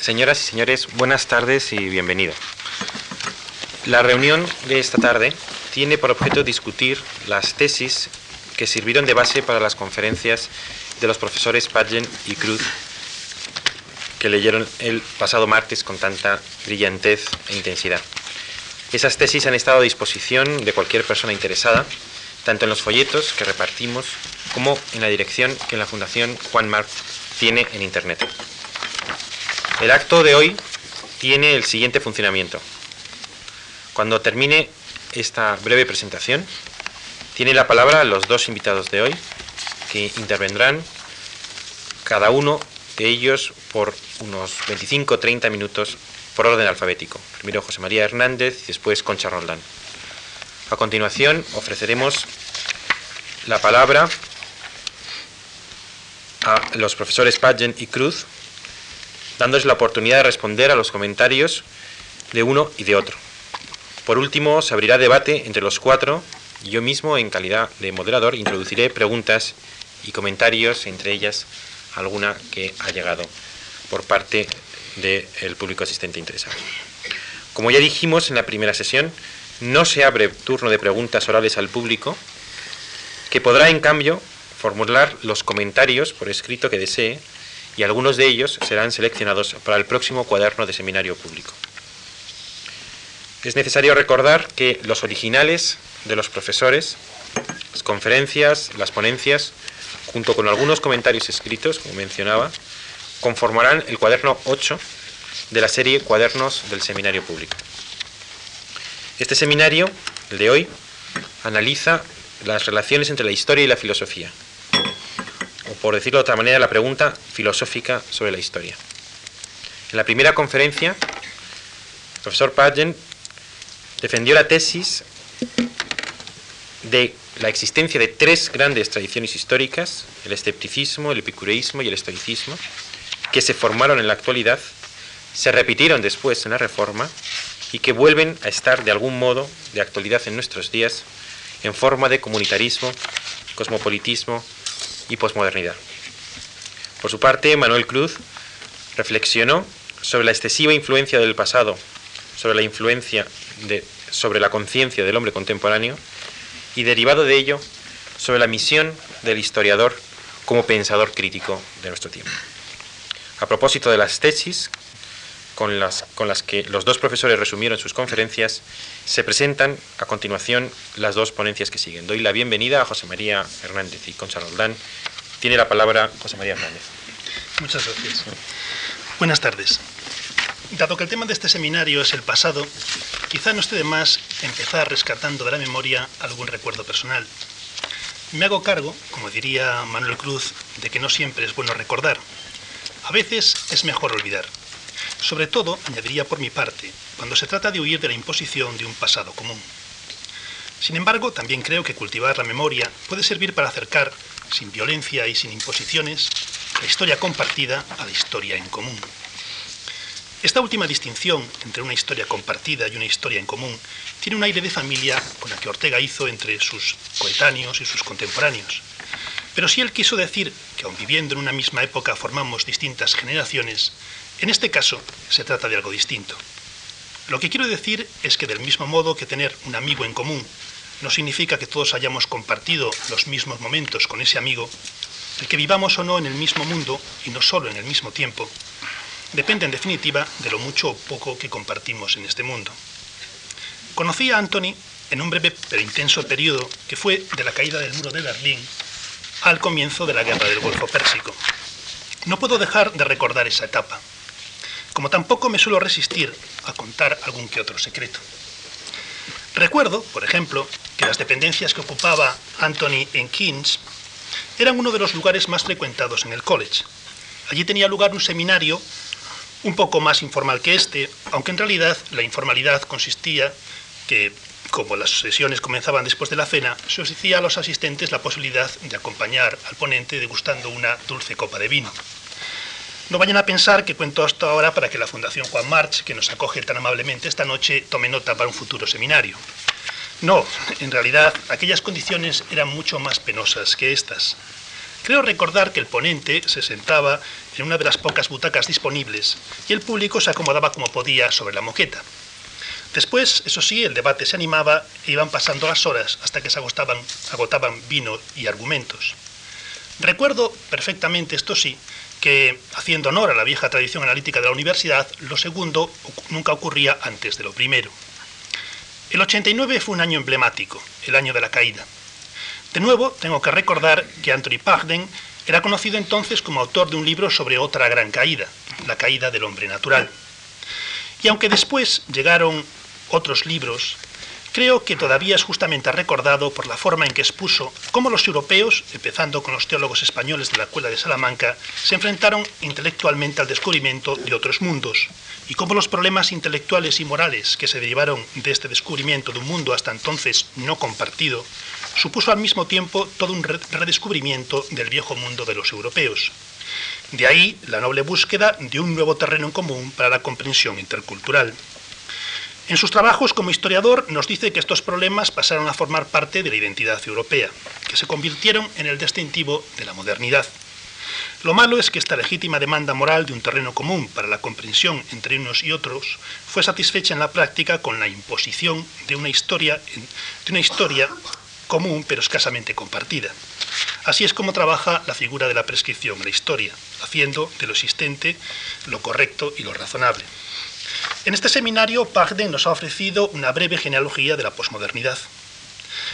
Señoras y señores, buenas tardes y bienvenido. La reunión de esta tarde tiene por objeto discutir las tesis que sirvieron de base para las conferencias de los profesores Pagen y Cruz que leyeron el pasado martes con tanta brillantez e intensidad. Esas tesis han estado a disposición de cualquier persona interesada, tanto en los folletos que repartimos como en la dirección que la Fundación Juan Marc tiene en Internet. El acto de hoy tiene el siguiente funcionamiento. Cuando termine esta breve presentación, tiene la palabra los dos invitados de hoy, que intervendrán cada uno de ellos por unos 25-30 minutos por orden alfabético. Primero José María Hernández y después Concha Roldán. A continuación ofreceremos la palabra a los profesores Pagen y Cruz, dándoles la oportunidad de responder a los comentarios de uno y de otro. Por último, se abrirá debate entre los cuatro y yo mismo, en calidad de moderador, introduciré preguntas y comentarios, entre ellas alguna que ha llegado por parte del público asistente interesado. Como ya dijimos en la primera sesión, no se abre turno de preguntas orales al público, que podrá en cambio formular los comentarios por escrito que desee y algunos de ellos serán seleccionados para el próximo cuaderno de seminario público. Es necesario recordar que los originales de los profesores, las conferencias, las ponencias, junto con algunos comentarios escritos, como mencionaba, conformarán el cuaderno 8 de la serie Cuadernos del Seminario Público. Este seminario, el de hoy, analiza las relaciones entre la historia y la filosofía, o por decirlo de otra manera, la pregunta filosófica sobre la historia. En la primera conferencia, el profesor Pagen defendió la tesis de la existencia de tres grandes tradiciones históricas, el escepticismo, el epicureísmo y el estoicismo, que se formaron en la actualidad, se repitieron después en la Reforma y que vuelven a estar de algún modo de actualidad en nuestros días en forma de comunitarismo, cosmopolitismo y posmodernidad. Por su parte, Manuel Cruz reflexionó sobre la excesiva influencia del pasado, sobre la influencia sobre la conciencia del hombre contemporáneo y derivado de ello sobre la misión del historiador como pensador crítico de nuestro tiempo. A propósito de las tesis con las, que los dos profesores resumieron sus conferencias, se presentan a continuación las dos ponencias que siguen. Doy la bienvenida a José María Hernández y Concha Roldán. Tiene la palabra José María Hernández. Muchas gracias. Buenas tardes. Dado que el tema de este seminario es el pasado, quizá no esté de más empezar rescatando de la memoria algún recuerdo personal. Me hago cargo, como diría Manuel Cruz, de que no siempre es bueno recordar. A veces es mejor olvidar. Sobre todo, añadiría por mi parte, cuando se trata de huir de la imposición de un pasado común. Sin embargo, también creo que cultivar la memoria puede servir para acercar, sin violencia y sin imposiciones, la historia compartida a la historia en común. Esta última distinción entre una historia compartida y una historia en común tiene un aire de familia con la que Ortega hizo entre sus coetáneos y sus contemporáneos. Pero si él quiso decir que aun viviendo en una misma época formamos distintas generaciones, en este caso se trata de algo distinto. Lo que quiero decir es que del mismo modo que tener un amigo en común no significa que todos hayamos compartido los mismos momentos con ese amigo, el que vivamos o no en el mismo mundo y no solo en el mismo tiempo, depende en definitiva de lo mucho o poco que compartimos en este mundo. Conocí a Anthony en un breve pero intenso periodo que fue de la caída del muro de Berlín al comienzo de la guerra del Golfo Pérsico. No puedo dejar de recordar esa etapa, como tampoco me suelo resistir a contar algún que otro secreto. Recuerdo, por ejemplo, que las dependencias que ocupaba Anthony en Keynes eran uno de los lugares más frecuentados en el college. Allí tenía lugar un seminario un poco más informal que este, aunque en realidad la informalidad consistía que, como las sesiones comenzaban después de la cena, se ofrecía a los asistentes la posibilidad de acompañar al ponente degustando una dulce copa de vino. No vayan a pensar que cuento esto ahora para que la Fundación Juan March, que nos acoge tan amablemente esta noche, tome nota para un futuro seminario. No, en realidad aquellas condiciones eran mucho más penosas que estas. Creo recordar que el ponente se sentaba en una de las pocas butacas disponibles y el público se acomodaba como podía sobre la moqueta. Después, eso sí, el debate se animaba e iban pasando las horas hasta que se agotaban, agotaban vino y argumentos. Recuerdo perfectamente, esto sí, que, haciendo honor a la vieja tradición analítica de la universidad, lo segundo nunca ocurría antes de lo primero. El 89 fue un año emblemático, el año de la caída. De nuevo, tengo que recordar que Anthony Pagden era conocido entonces como autor de un libro sobre otra gran caída, la caída del hombre natural. Y aunque después llegaron otros libros, creo que todavía es justamente recordado por la forma en que expuso cómo los europeos, empezando con los teólogos españoles de la Escuela de Salamanca, se enfrentaron intelectualmente al descubrimiento de otros mundos, y cómo los problemas intelectuales y morales que se derivaron de este descubrimiento de un mundo hasta entonces no compartido, supuso al mismo tiempo todo un redescubrimiento del viejo mundo de los europeos. De ahí la noble búsqueda de un nuevo terreno en común para la comprensión intercultural. En sus trabajos como historiador nos dice que estos problemas pasaron a formar parte de la identidad europea, que se convirtieron en el distintivo de la modernidad. Lo malo es que esta legítima demanda moral de un terreno común para la comprensión entre unos y otros fue satisfecha en la práctica con la imposición de una historia, de una historia común pero escasamente compartida. Así es como trabaja la figura de la prescripción en la historia, haciendo de lo existente lo correcto y lo razonable. En este seminario, Pagden nos ha ofrecido una breve genealogía de la posmodernidad.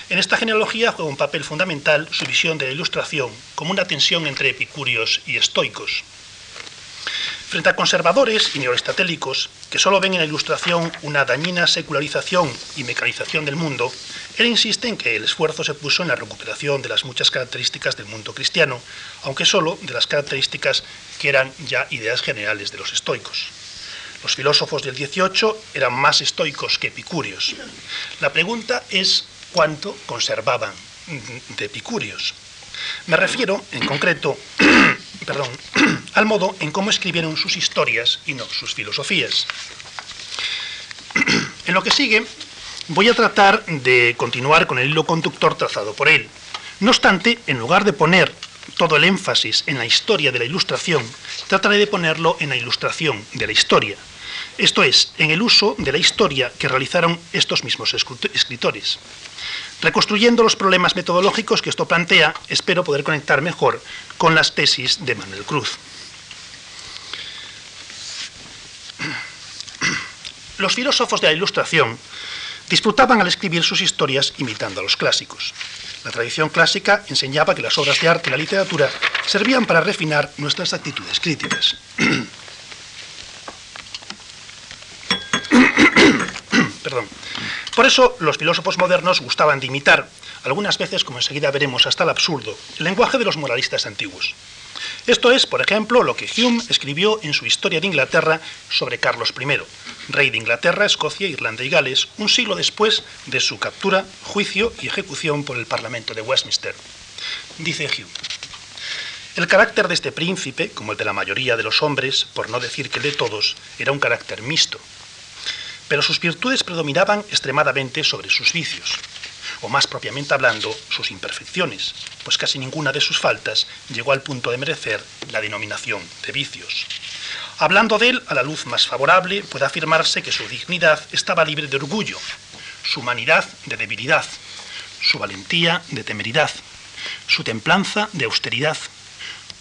En esta genealogía juega un papel fundamental su visión de la ilustración como una tensión entre epicúreos y estoicos. Frente a conservadores y neoaristotélicos que solo ven en la ilustración una dañina secularización y mecanización del mundo, él insiste en que el esfuerzo se puso en la recuperación de las muchas características del mundo cristiano, aunque solo de las características que eran ya ideas generales de los estoicos. Los filósofos del 18 eran más estoicos que epicúreos. La pregunta es cuánto conservaban de epicúreos. Me refiero, en concreto, perdón, al modo en cómo escribieron sus historias y no sus filosofías. En lo que sigue, voy a tratar de continuar con el hilo conductor trazado por él. No obstante, en lugar de poner todo el énfasis en la historia de la ilustración, trataré de ponerlo en la ilustración de la historia, esto es, en el uso de la historia que realizaron estos mismos escritores. Reconstruyendo los problemas metodológicos que esto plantea, espero poder conectar mejor con las tesis de Manuel Cruz. Los filósofos de la Ilustración disfrutaban al escribir sus historias imitando a los clásicos. La tradición clásica enseñaba que las obras de arte y la literatura servían para refinar nuestras actitudes críticas. Perdón. Por eso los filósofos modernos gustaban de imitar, algunas veces, como enseguida veremos, hasta el absurdo, el lenguaje de los moralistas antiguos. Esto es, por ejemplo, lo que Hume escribió en su Historia de Inglaterra sobre Carlos I, rey de Inglaterra, Escocia, Irlanda y Gales, un siglo después de su captura, juicio y ejecución por el Parlamento de Westminster. Dice Hume. El carácter de este príncipe, como el de la mayoría de los hombres, por no decir que el de todos, era un carácter mixto, pero sus virtudes predominaban extremadamente sobre sus vicios, o más propiamente hablando, sus imperfecciones, pues casi ninguna de sus faltas llegó al punto de merecer la denominación de vicios. Hablando de él a la luz más favorable, puede afirmarse que su dignidad estaba libre de orgullo, su humanidad de debilidad, su valentía de temeridad, su templanza de austeridad,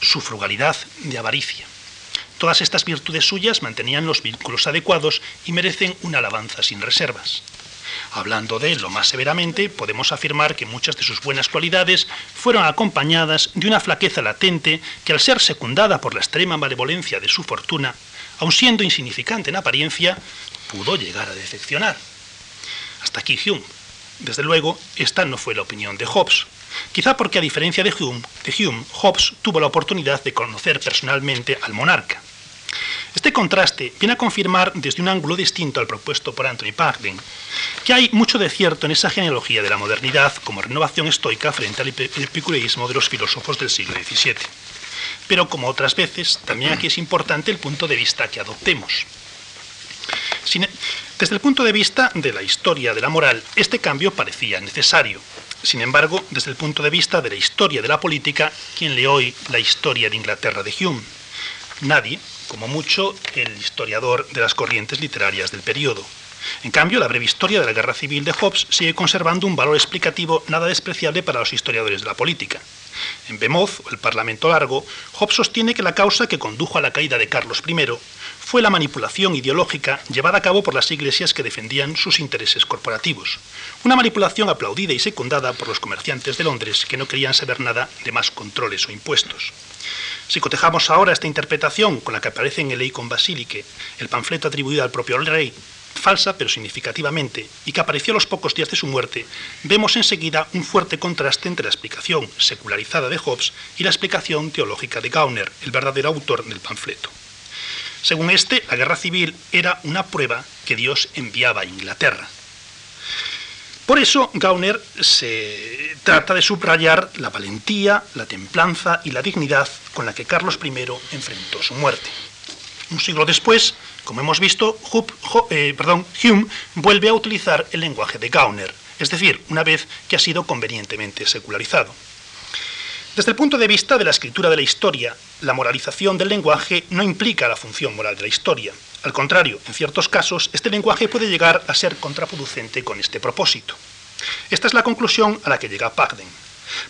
su frugalidad de avaricia. Todas estas virtudes suyas mantenían los vínculos adecuados y merecen una alabanza sin reservas. Hablando de él lo más severamente, podemos afirmar que muchas de sus buenas cualidades fueron acompañadas de una flaqueza latente que al ser secundada por la extrema malevolencia de su fortuna, aun siendo insignificante en apariencia, pudo llegar a decepcionar. Hasta aquí Hume. Desde luego, esta no fue la opinión de Hobbes, quizá porque a diferencia de Hume, de Hume, Hobbes tuvo la oportunidad de conocer personalmente al monarca. Este contraste viene a confirmar desde un ángulo distinto al propuesto por Anthony Pagden que hay mucho de cierto en esa genealogía de la modernidad como renovación estoica frente al epicureísmo de los filósofos del siglo XVII. Pero como otras veces, también aquí es importante el punto de vista que adoptemos. Desde el punto de vista de la historia de la moral, este cambio parecía necesario. sin embargo, desde el punto de vista de la historia de la política, ¿quién lee hoy la historia de Inglaterra de Hume? Nadie, como mucho el historiador de las corrientes literarias del periodo. En cambio, la breve historia de la guerra civil de Hobbes sigue conservando un valor explicativo nada despreciable para los historiadores de la política. En Bemoz, o el Parlamento Largo, Hobbes sostiene que la causa que condujo a la caída de Carlos I fue la manipulación ideológica llevada a cabo por las iglesias que defendían sus intereses corporativos. Una manipulación aplaudida y secundada por los comerciantes de Londres que no querían saber nada de más controles o impuestos. Si cotejamos ahora esta interpretación con la que aparece en el Eikon Basilique, el panfleto atribuido al propio rey, falsa pero significativamente, y que apareció a los pocos días de su muerte, vemos enseguida un fuerte contraste entre la explicación secularizada de Hobbes y la explicación teológica de Gauner, el verdadero autor del panfleto. Según este, la guerra civil era una prueba que Dios enviaba a Inglaterra. Por eso Gauner se trata de subrayar la valentía, la templanza y la dignidad con la que Carlos I enfrentó su muerte. Un siglo después, como hemos visto, eh, Hume vuelve a utilizar el lenguaje de Gauner, es decir, una vez que ha sido convenientemente secularizado. Desde el punto de vista de la escritura de la historia, la moralización del lenguaje no implica la función moral de la historia. Al contrario, en ciertos casos, este lenguaje puede llegar a ser contraproducente con este propósito. Esta es la conclusión a la que llega Pagden.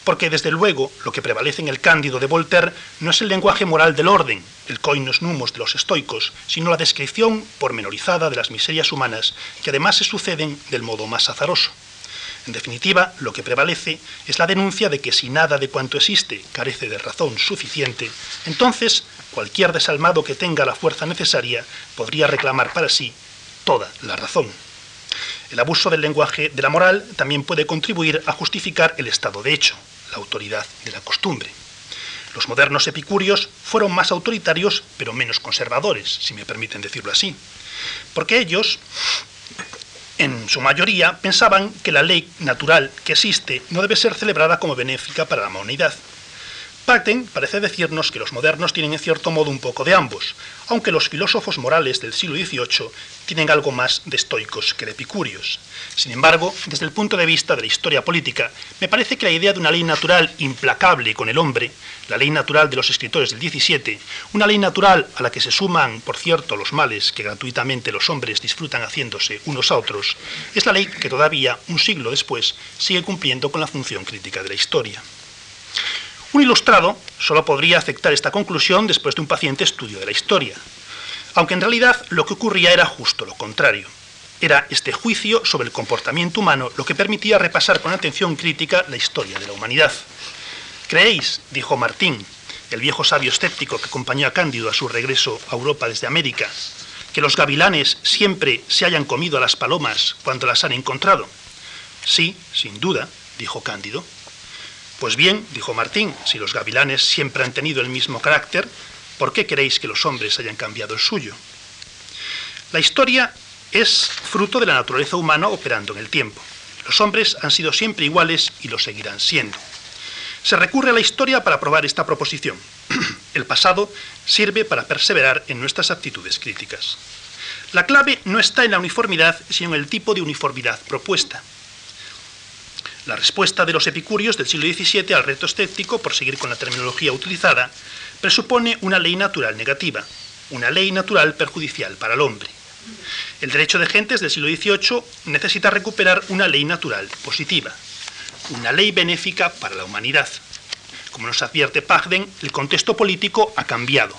Porque desde luego lo que prevalece en el Cándido de Voltaire no es el lenguaje moral del orden, el coinos numos de los estoicos, sino la descripción pormenorizada de las miserias humanas que además se suceden del modo más azaroso. En definitiva, lo que prevalece es la denuncia de que si nada de cuanto existe carece de razón suficiente, entonces cualquier desalmado que tenga la fuerza necesaria podría reclamar para sí toda la razón. El abuso del lenguaje de la moral también puede contribuir a justificar el estado de hecho, la autoridad de la costumbre. Los modernos epicúreos fueron más autoritarios, pero menos conservadores, si me permiten decirlo así, porque ellos en su mayoría, pensaban que la ley natural que existe no debe ser celebrada como benéfica para la humanidad. Paten parece decirnos que los modernos tienen en cierto modo un poco de ambos, aunque los filósofos morales del siglo XVIII tienen algo más de estoicos que de epicúreos. Sin embargo, desde el punto de vista de la historia política, me parece que la idea de una ley natural implacable con el hombre, la ley natural de los escritores del XVII, una ley natural a la que se suman, por cierto, los males que gratuitamente los hombres disfrutan haciéndose unos a otros, es la ley que todavía, un siglo después, sigue cumpliendo con la función crítica de la historia. Un ilustrado solo podría aceptar esta conclusión después de un paciente estudio de la historia, aunque en realidad lo que ocurría era justo lo contrario. Era este juicio sobre el comportamiento humano lo que permitía repasar con atención crítica la historia de la humanidad. ¿Creéis, dijo Martín, el viejo sabio escéptico que acompañó a Cándido a su regreso a Europa desde América, que los gavilanes siempre se hayan comido a las palomas cuando las han encontrado? Sí, sin duda, dijo Cándido. Pues bien, dijo Martín, si los gavilanes siempre han tenido el mismo carácter, ¿por qué queréis que los hombres hayan cambiado el suyo? La historia es fruto de la naturaleza humana operando en el tiempo. Los hombres han sido siempre iguales y lo seguirán siendo. Se recurre a la historia para probar esta proposición. El pasado sirve para perseverar en nuestras actitudes críticas. La clave no está en la uniformidad, sino en el tipo de uniformidad propuesta. La respuesta de los epicúreos del siglo XVII al reto escéptico, por seguir con la terminología utilizada, presupone una ley natural negativa, una ley natural perjudicial para el hombre. El derecho de gentes del siglo XVIII necesita recuperar una ley natural positiva, una ley benéfica para la humanidad. Como nos advierte Pagden, el contexto político ha cambiado.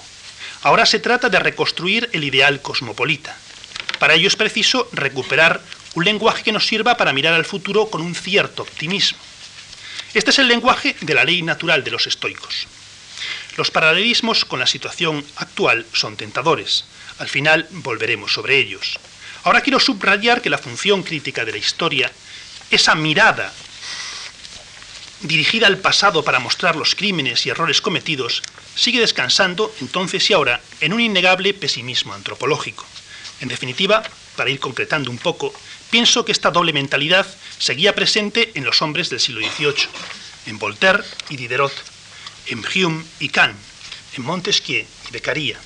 Ahora se trata de reconstruir el ideal cosmopolita. Para ello es preciso recuperar un lenguaje que nos sirva para mirar al futuro con un cierto optimismo. Este es el lenguaje de la ley natural de los estoicos. Los paralelismos con la situación actual son tentadores. Al final volveremos sobre ellos. Ahora quiero subrayar que la función crítica de la historia, esa mirada dirigida al pasado para mostrar los crímenes y errores cometidos, sigue descansando entonces y ahora en un innegable pesimismo antropológico. En definitiva, para ir concretando un poco, pienso que esta doble mentalidad seguía presente en los hombres del siglo XVIII, en Voltaire y Diderot, en Hume y Kant, en Montesquieu y Beccaria.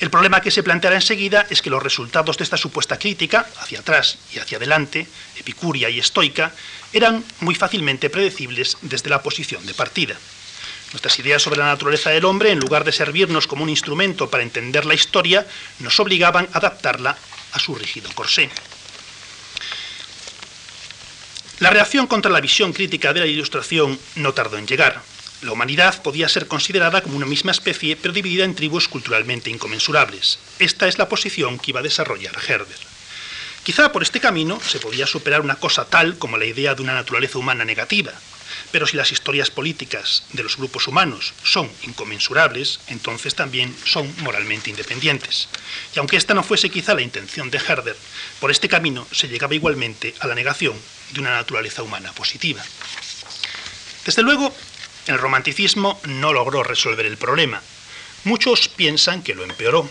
El problema que se planteará enseguida es que los resultados de esta supuesta crítica, hacia atrás y hacia adelante, epicuria y estoica, eran muy fácilmente predecibles desde la posición de partida. Nuestras ideas sobre la naturaleza del hombre, en lugar de servirnos como un instrumento para entender la historia, nos obligaban a adaptarla a su rígido corsé. La reacción contra la visión crítica de la Ilustración no tardó en llegar. La humanidad podía ser considerada como una misma especie, pero dividida en tribus culturalmente inconmensurables. Esta es la posición que iba a desarrollar Herder. Quizá por este camino se podía superar una cosa tal como la idea de una naturaleza humana negativa, pero si las historias políticas de los grupos humanos son inconmensurables, entonces también son moralmente independientes. Y aunque esta no fuese quizá la intención de Herder, por este camino se llegaba igualmente a la negación de una naturaleza humana positiva. Desde luego, el romanticismo no logró resolver el problema. Muchos piensan que lo empeoró.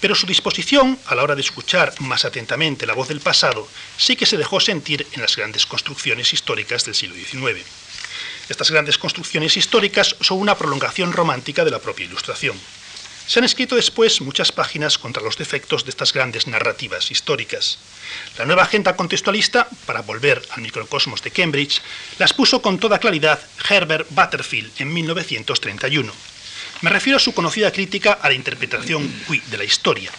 Pero su disposición, a la hora de escuchar más atentamente la voz del pasado, sí que se dejó sentir en las grandes construcciones históricas del siglo XIX. Estas grandes construcciones históricas son una prolongación romántica de la propia Ilustración. Se han escrito después muchas páginas contra los defectos de estas grandes narrativas históricas. La nueva agenda contextualista, para volver al microcosmos de Cambridge, las puso con toda claridad Herbert Butterfield en 1931. Me refiero a su conocida crítica a la interpretación Wii de la historia.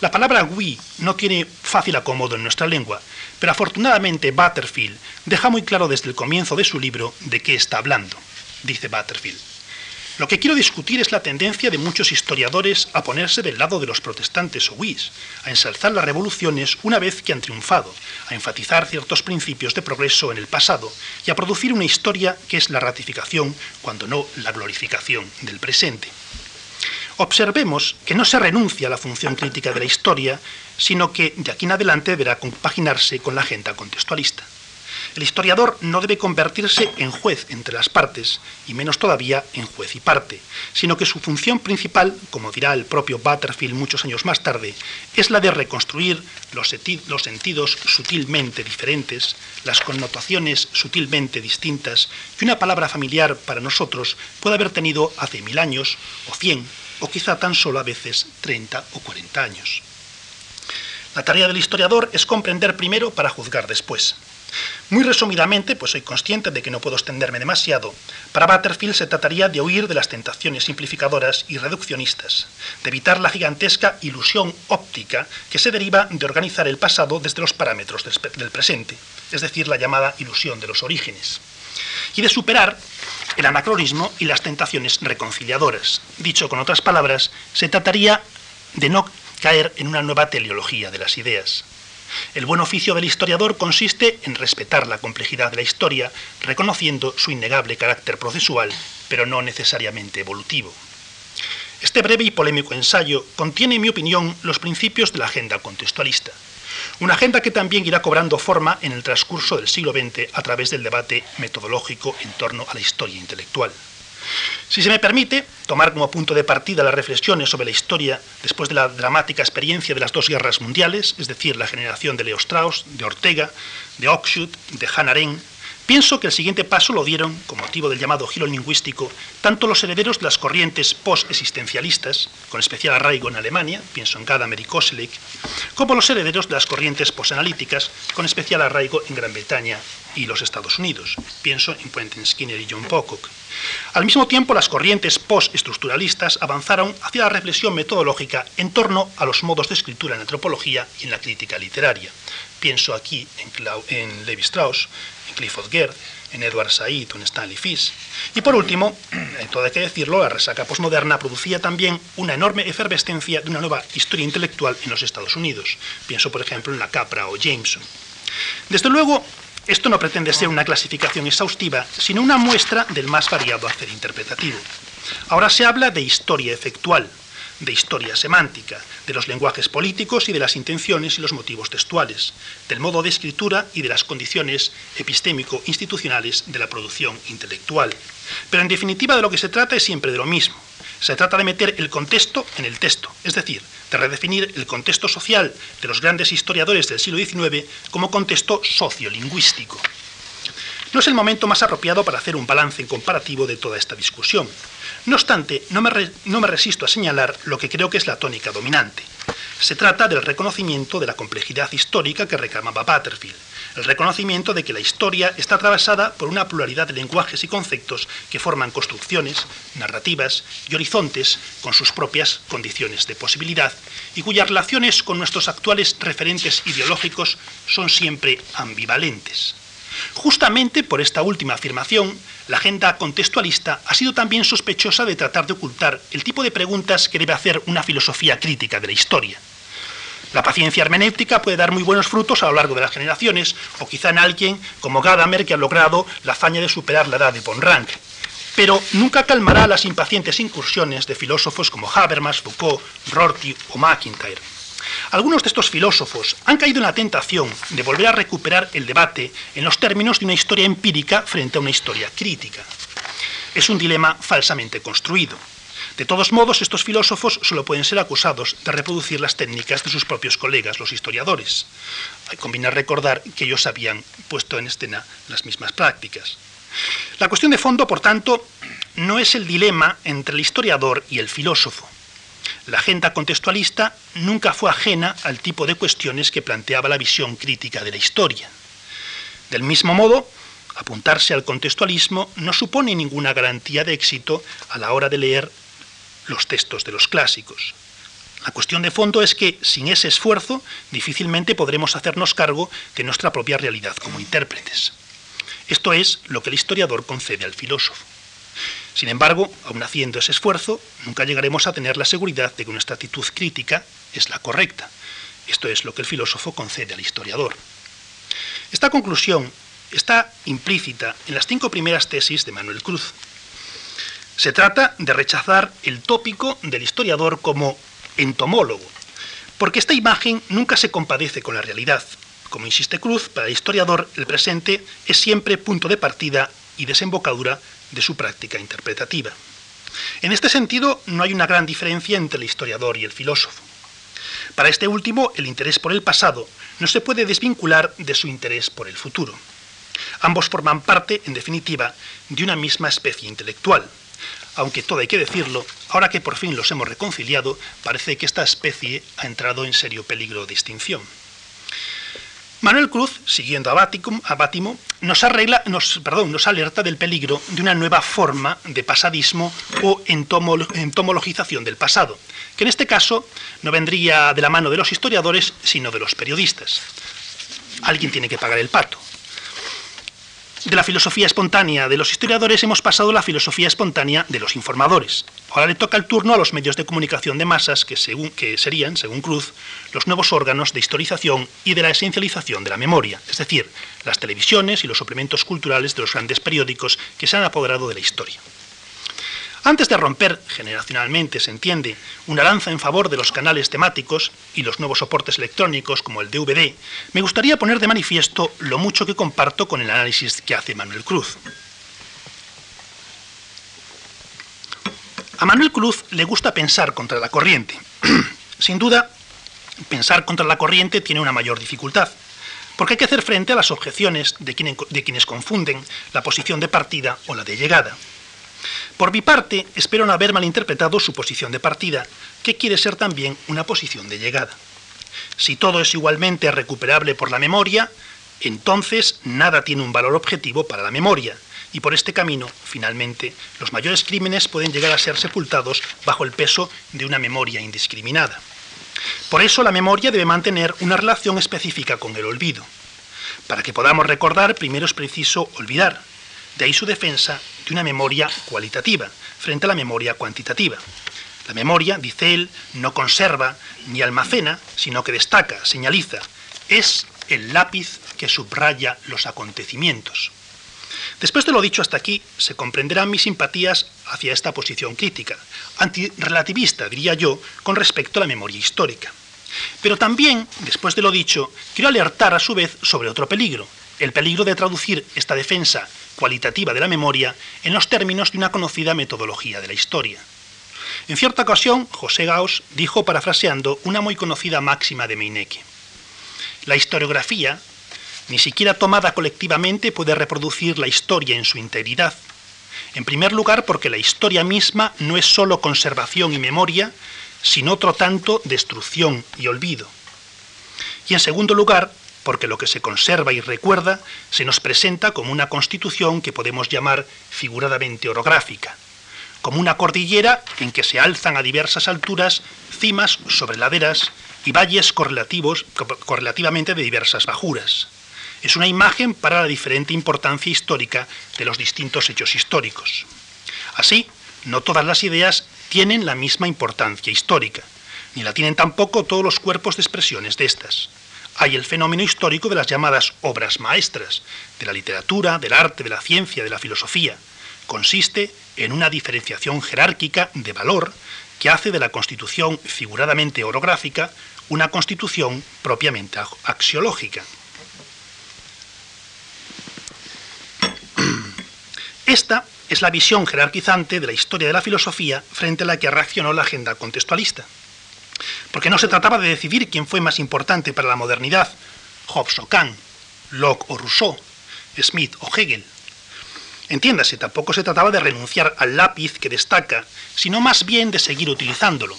La palabra Wii no tiene fácil acomodo en nuestra lengua, pero afortunadamente Butterfield deja muy claro desde el comienzo de su libro de qué está hablando. Dice Butterfield. Lo que quiero discutir es la tendencia de muchos historiadores a ponerse del lado de los protestantes o whis, a ensalzar las revoluciones una vez que han triunfado, a enfatizar ciertos principios de progreso en el pasado y a producir una historia que es la ratificación, cuando no la glorificación del presente. Observemos que no se renuncia a la función crítica de la historia, sino que de aquí en adelante deberá compaginarse con la agenda contextualista. El historiador no debe convertirse en juez entre las partes, y menos todavía en juez y parte, sino que su función principal, como dirá el propio Butterfield muchos años más tarde, es la de reconstruir los, sentidos sutilmente diferentes, las connotaciones sutilmente distintas que una palabra familiar para nosotros puede haber tenido hace mil años, o cien, o quizá tan solo a veces treinta o cuarenta años. La tarea del historiador es comprender primero para juzgar después. Muy resumidamente, pues soy consciente de que no puedo extenderme demasiado, para Butterfield se trataría de huir de las tentaciones simplificadoras y reduccionistas, de evitar la gigantesca ilusión óptica que se deriva de organizar el pasado desde los parámetros del presente, es decir, la llamada ilusión de los orígenes, y de superar el anacronismo y las tentaciones reconciliadoras. Dicho con otras palabras, se trataría de no caer en una nueva teleología de las ideas. El buen oficio del historiador consiste en respetar la complejidad de la historia, reconociendo su innegable carácter procesual, pero no necesariamente evolutivo. Este breve y polémico ensayo contiene, en mi opinión, los principios de la agenda contextualista, una agenda que también irá cobrando forma en el transcurso del siglo XX a través del debate metodológico en torno a la historia intelectual. Si se me permite, tomar como punto de partida las reflexiones sobre la historia después de la dramática experiencia de las dos guerras mundiales, es decir, la generación de Leo Strauss, de Ortega, de Oxford, de Hannah Arendt, Pienso que el siguiente paso lo dieron, con motivo del llamado giro lingüístico, tanto los herederos de las corrientes post-existencialistas, con especial arraigo en Alemania, pienso en Gadamer y como los herederos de las corrientes posanalíticas, con especial arraigo en Gran Bretaña y los Estados Unidos, pienso en Quentin Skinner y John Pocock. Al mismo tiempo, las corrientes post-estructuralistas avanzaron hacia la reflexión metodológica en torno a los modos de escritura en antropología y en la crítica literaria. Pienso aquí en, Levi Strauss, en Clifford Gerd, en Edward Said o en Stanley Fish. Y por último, todo hay que decirlo, la resaca posmoderna producía también una enorme efervescencia de una nueva historia intelectual en los Estados Unidos. Pienso, por ejemplo, en la Capra o Jameson. Desde luego, esto no pretende ser una clasificación exhaustiva, sino una muestra del más variado hacer interpretativo. Ahora se habla de historia efectual, de historia semántica, de los lenguajes políticos y de las intenciones y los motivos textuales, del modo de escritura y de las condiciones epistémico-institucionales de la producción intelectual. Pero en definitiva de lo que se trata es siempre de lo mismo. Se trata de meter el contexto en el texto, es decir, de redefinir el contexto social de los grandes historiadores del siglo XIX como contexto sociolingüístico. no es el momento más apropiado para hacer un balance comparativo de toda esta discusión. No obstante, no me, resisto a señalar lo que creo que es la tónica dominante. Se trata del reconocimiento de la complejidad histórica que reclamaba Butterfield, el reconocimiento de que la historia está atravesada por una pluralidad de lenguajes y conceptos que forman construcciones, narrativas y horizontes con sus propias condiciones de posibilidad y cuyas relaciones con nuestros actuales referentes ideológicos son siempre ambivalentes. Justamente por esta última afirmación, la agenda contextualista ha sido también sospechosa de tratar de ocultar el tipo de preguntas que debe hacer una filosofía crítica de la historia. La paciencia hermenéutica puede dar muy buenos frutos a lo largo de las generaciones, o quizá en alguien como Gadamer que ha logrado la hazaña de superar la edad de von Rank. Pero nunca calmará las impacientes incursiones de filósofos como Habermas, Foucault, Rorty o McIntyre. Algunos de estos filósofos han caído en la tentación de volver a recuperar el debate en los términos de una historia empírica frente a una historia crítica. Es un dilema falsamente construido. De todos modos, estos filósofos solo pueden ser acusados de reproducir las técnicas de sus propios colegas, los historiadores. Conviene recordar que ellos habían puesto en escena las mismas prácticas. La cuestión de fondo, por tanto, no es el dilema entre el historiador y el filósofo. La agenda contextualista nunca fue ajena al tipo de cuestiones que planteaba la visión crítica de la historia. Del mismo modo, apuntarse al contextualismo no supone ninguna garantía de éxito a la hora de leer los textos de los clásicos. La cuestión de fondo es que sin ese esfuerzo difícilmente podremos hacernos cargo de nuestra propia realidad como intérpretes. Esto es lo que el historiador concede al filósofo. Sin embargo, aun haciendo ese esfuerzo, nunca llegaremos a tener la seguridad de que nuestra actitud crítica es la correcta. Esto es lo que el filósofo concede al historiador. Esta conclusión está implícita en las cinco primeras tesis de Manuel Cruz. Se trata de rechazar el tópico del historiador como entomólogo, porque esta imagen nunca se compadece con la realidad. Como insiste Cruz, para el historiador el presente es siempre punto de partida y desembocadura de su práctica interpretativa. En este sentido, no hay una gran diferencia entre el historiador y el filósofo. Para este último, el interés por el pasado no se puede desvincular de su interés por el futuro. Ambos forman parte, en definitiva, de una misma especie intelectual, aunque todo hay que decirlo, ahora que por fin los hemos reconciliado, parece que esta especie ha entrado en serio peligro de extinción. Manuel Cruz, siguiendo a, Bátimo, nos, arregla, nos, perdón, nos alerta del peligro de una nueva forma de pasadismo o entomologización del pasado, que en este caso no vendría de la mano de los historiadores, sino de los periodistas. Alguien tiene que pagar el pato. De la filosofía espontánea de los historiadores hemos pasado a la filosofía espontánea de los informadores. Ahora le toca el turno a los medios de comunicación de masas que, según, que serían, según Cruz, los nuevos órganos de historización y de la esencialización de la memoria, es decir, las televisiones y los suplementos culturales de los grandes periódicos que se han apoderado de la historia. Antes de romper, generacionalmente se entiende, una lanza en favor de los canales temáticos y los nuevos soportes electrónicos como el DVD, me gustaría poner de manifiesto lo mucho que comparto con el análisis que hace Manuel Cruz. A Manuel Cruz le gusta pensar contra la corriente. Sin duda, pensar contra la corriente tiene una mayor dificultad, porque hay que hacer frente a las objeciones de, quienes confunden la posición de partida o la de llegada. Por mi parte, espero no haber malinterpretado su posición de partida, que quiere ser también una posición de llegada. Si todo es igualmente recuperable por la memoria, entonces nada tiene un valor objetivo para la memoria, y por este camino, finalmente, los mayores crímenes pueden llegar a ser sepultados bajo el peso de una memoria indiscriminada. Por eso la memoria debe mantener una relación específica con el olvido. Para que podamos recordar, primero es preciso olvidar, de ahí su defensa de una memoria cualitativa frente a la memoria cuantitativa. La memoria, dice él, no conserva ni almacena, sino que destaca, señaliza. Es el lápiz que subraya los acontecimientos. Después de lo dicho hasta aquí, se comprenderán mis simpatías hacia esta posición crítica, antirrelativista, diría yo, con respecto a la memoria histórica. Pero también, después de lo dicho, quiero alertar a su vez sobre otro peligro, el peligro de traducir esta defensa cualitativa de la memoria en los términos de una conocida metodología de la historia. En cierta ocasión, José Gauss dijo, parafraseando, una muy conocida máxima de Meinecke. La historiografía ni siquiera tomada colectivamente puede reproducir la historia en su integridad. En primer lugar, porque la historia misma no es sólo conservación y memoria, sino otro tanto destrucción y olvido. Y en segundo lugar, porque lo que se conserva y recuerda se nos presenta como una constitución que podemos llamar figuradamente orográfica, como una cordillera en que se alzan a diversas alturas cimas sobre laderas y valles correlativos, correlativamente de diversas bajuras. Es una imagen para la diferente importancia histórica de los distintos hechos históricos. Así, no todas las ideas tienen la misma importancia histórica, ni la tienen tampoco todos los cuerpos de expresiones de estas hay el fenómeno histórico de las llamadas obras maestras, de la literatura, del arte, de la ciencia, de la filosofía. Consiste en una diferenciación jerárquica de valor que hace de la constitución figuradamente orográfica una constitución propiamente axiológica. Esta es la visión jerarquizante de la historia de la filosofía frente a la que reaccionó la agenda contextualista porque no se trataba de decidir quién fue más importante para la modernidad, Hobbes o Kant, Locke o Rousseau, Smith o Hegel. Entiéndase, tampoco se trataba de renunciar al lápiz que destaca, sino más bien de seguir utilizándolo.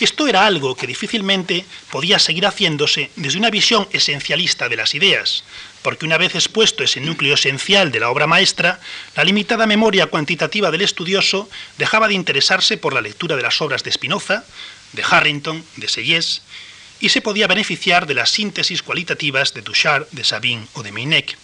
Esto era algo que difícilmente podía seguir haciéndose desde una visión esencialista de las ideas, porque una vez expuesto ese núcleo esencial de la obra maestra, la limitada memoria cuantitativa del estudioso dejaba de interesarse por la lectura de las obras de Spinoza, de Harrington, de Seyès, y se podía beneficiar de las síntesis cualitativas de Duchamp, de Sabine o de Meinec.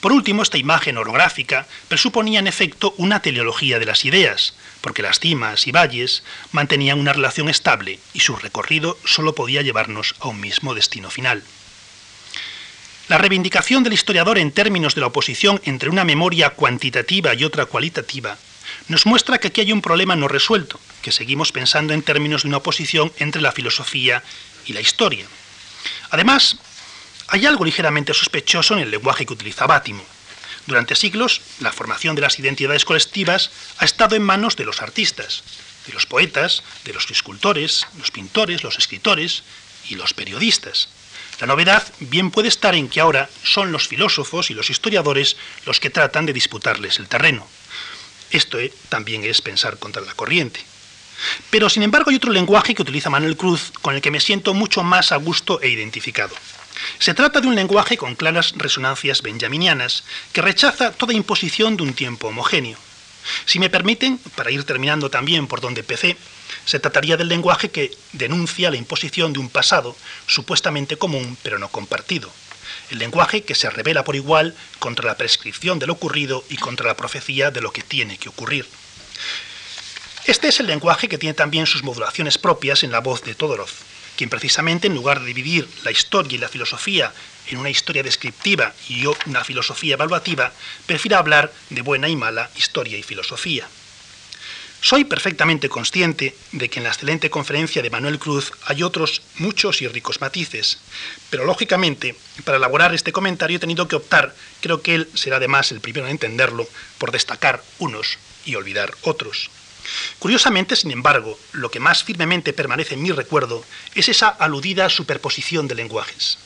Por último, esta imagen orográfica presuponía en efecto una teleología de las ideas, porque las cimas y valles mantenían una relación estable y su recorrido solo podía llevarnos a un mismo destino final. La reivindicación del historiador en términos de la oposición entre una memoria cuantitativa y otra cualitativa nos muestra que aquí hay un problema no resuelto, que seguimos pensando en términos de una oposición entre la filosofía y la historia. Además, hay algo ligeramente sospechoso en el lenguaje que utiliza Bátimo. Durante siglos, la formación de las identidades colectivas ha estado en manos de los artistas, de los poetas, de los escultores, los pintores, los escritores y los periodistas. La novedad bien puede estar en que ahora son los filósofos y los historiadores los que tratan de disputarles el terreno. Esto eh, también es pensar contra la corriente. Pero sin embargo hay otro lenguaje que utiliza Manuel Cruz con el que me siento mucho más a gusto e identificado. Se trata de un lenguaje con claras resonancias benjaminianas que rechaza toda imposición de un tiempo homogéneo. Si me permiten, para ir terminando también por donde empecé, se trataría del lenguaje que denuncia la imposición de un pasado supuestamente común pero no compartido, el lenguaje que se revela por igual contra la prescripción de lo ocurrido y contra la profecía de lo que tiene que ocurrir. Este es el lenguaje que tiene también sus modulaciones propias en la voz de Todorov, quien precisamente en lugar de dividir la historia y la filosofía en una historia descriptiva y una filosofía evaluativa, prefiere hablar de buena y mala historia y filosofía. Soy perfectamente consciente de que en la excelente conferencia de Manuel Cruz hay otros muchos y ricos matices, pero lógicamente, para elaborar este comentario he tenido que optar, creo que él será además el primero en entenderlo, por destacar unos y olvidar otros. Curiosamente, sin embargo, lo que más firmemente permanece en mi recuerdo es esa aludida superposición de lenguajes.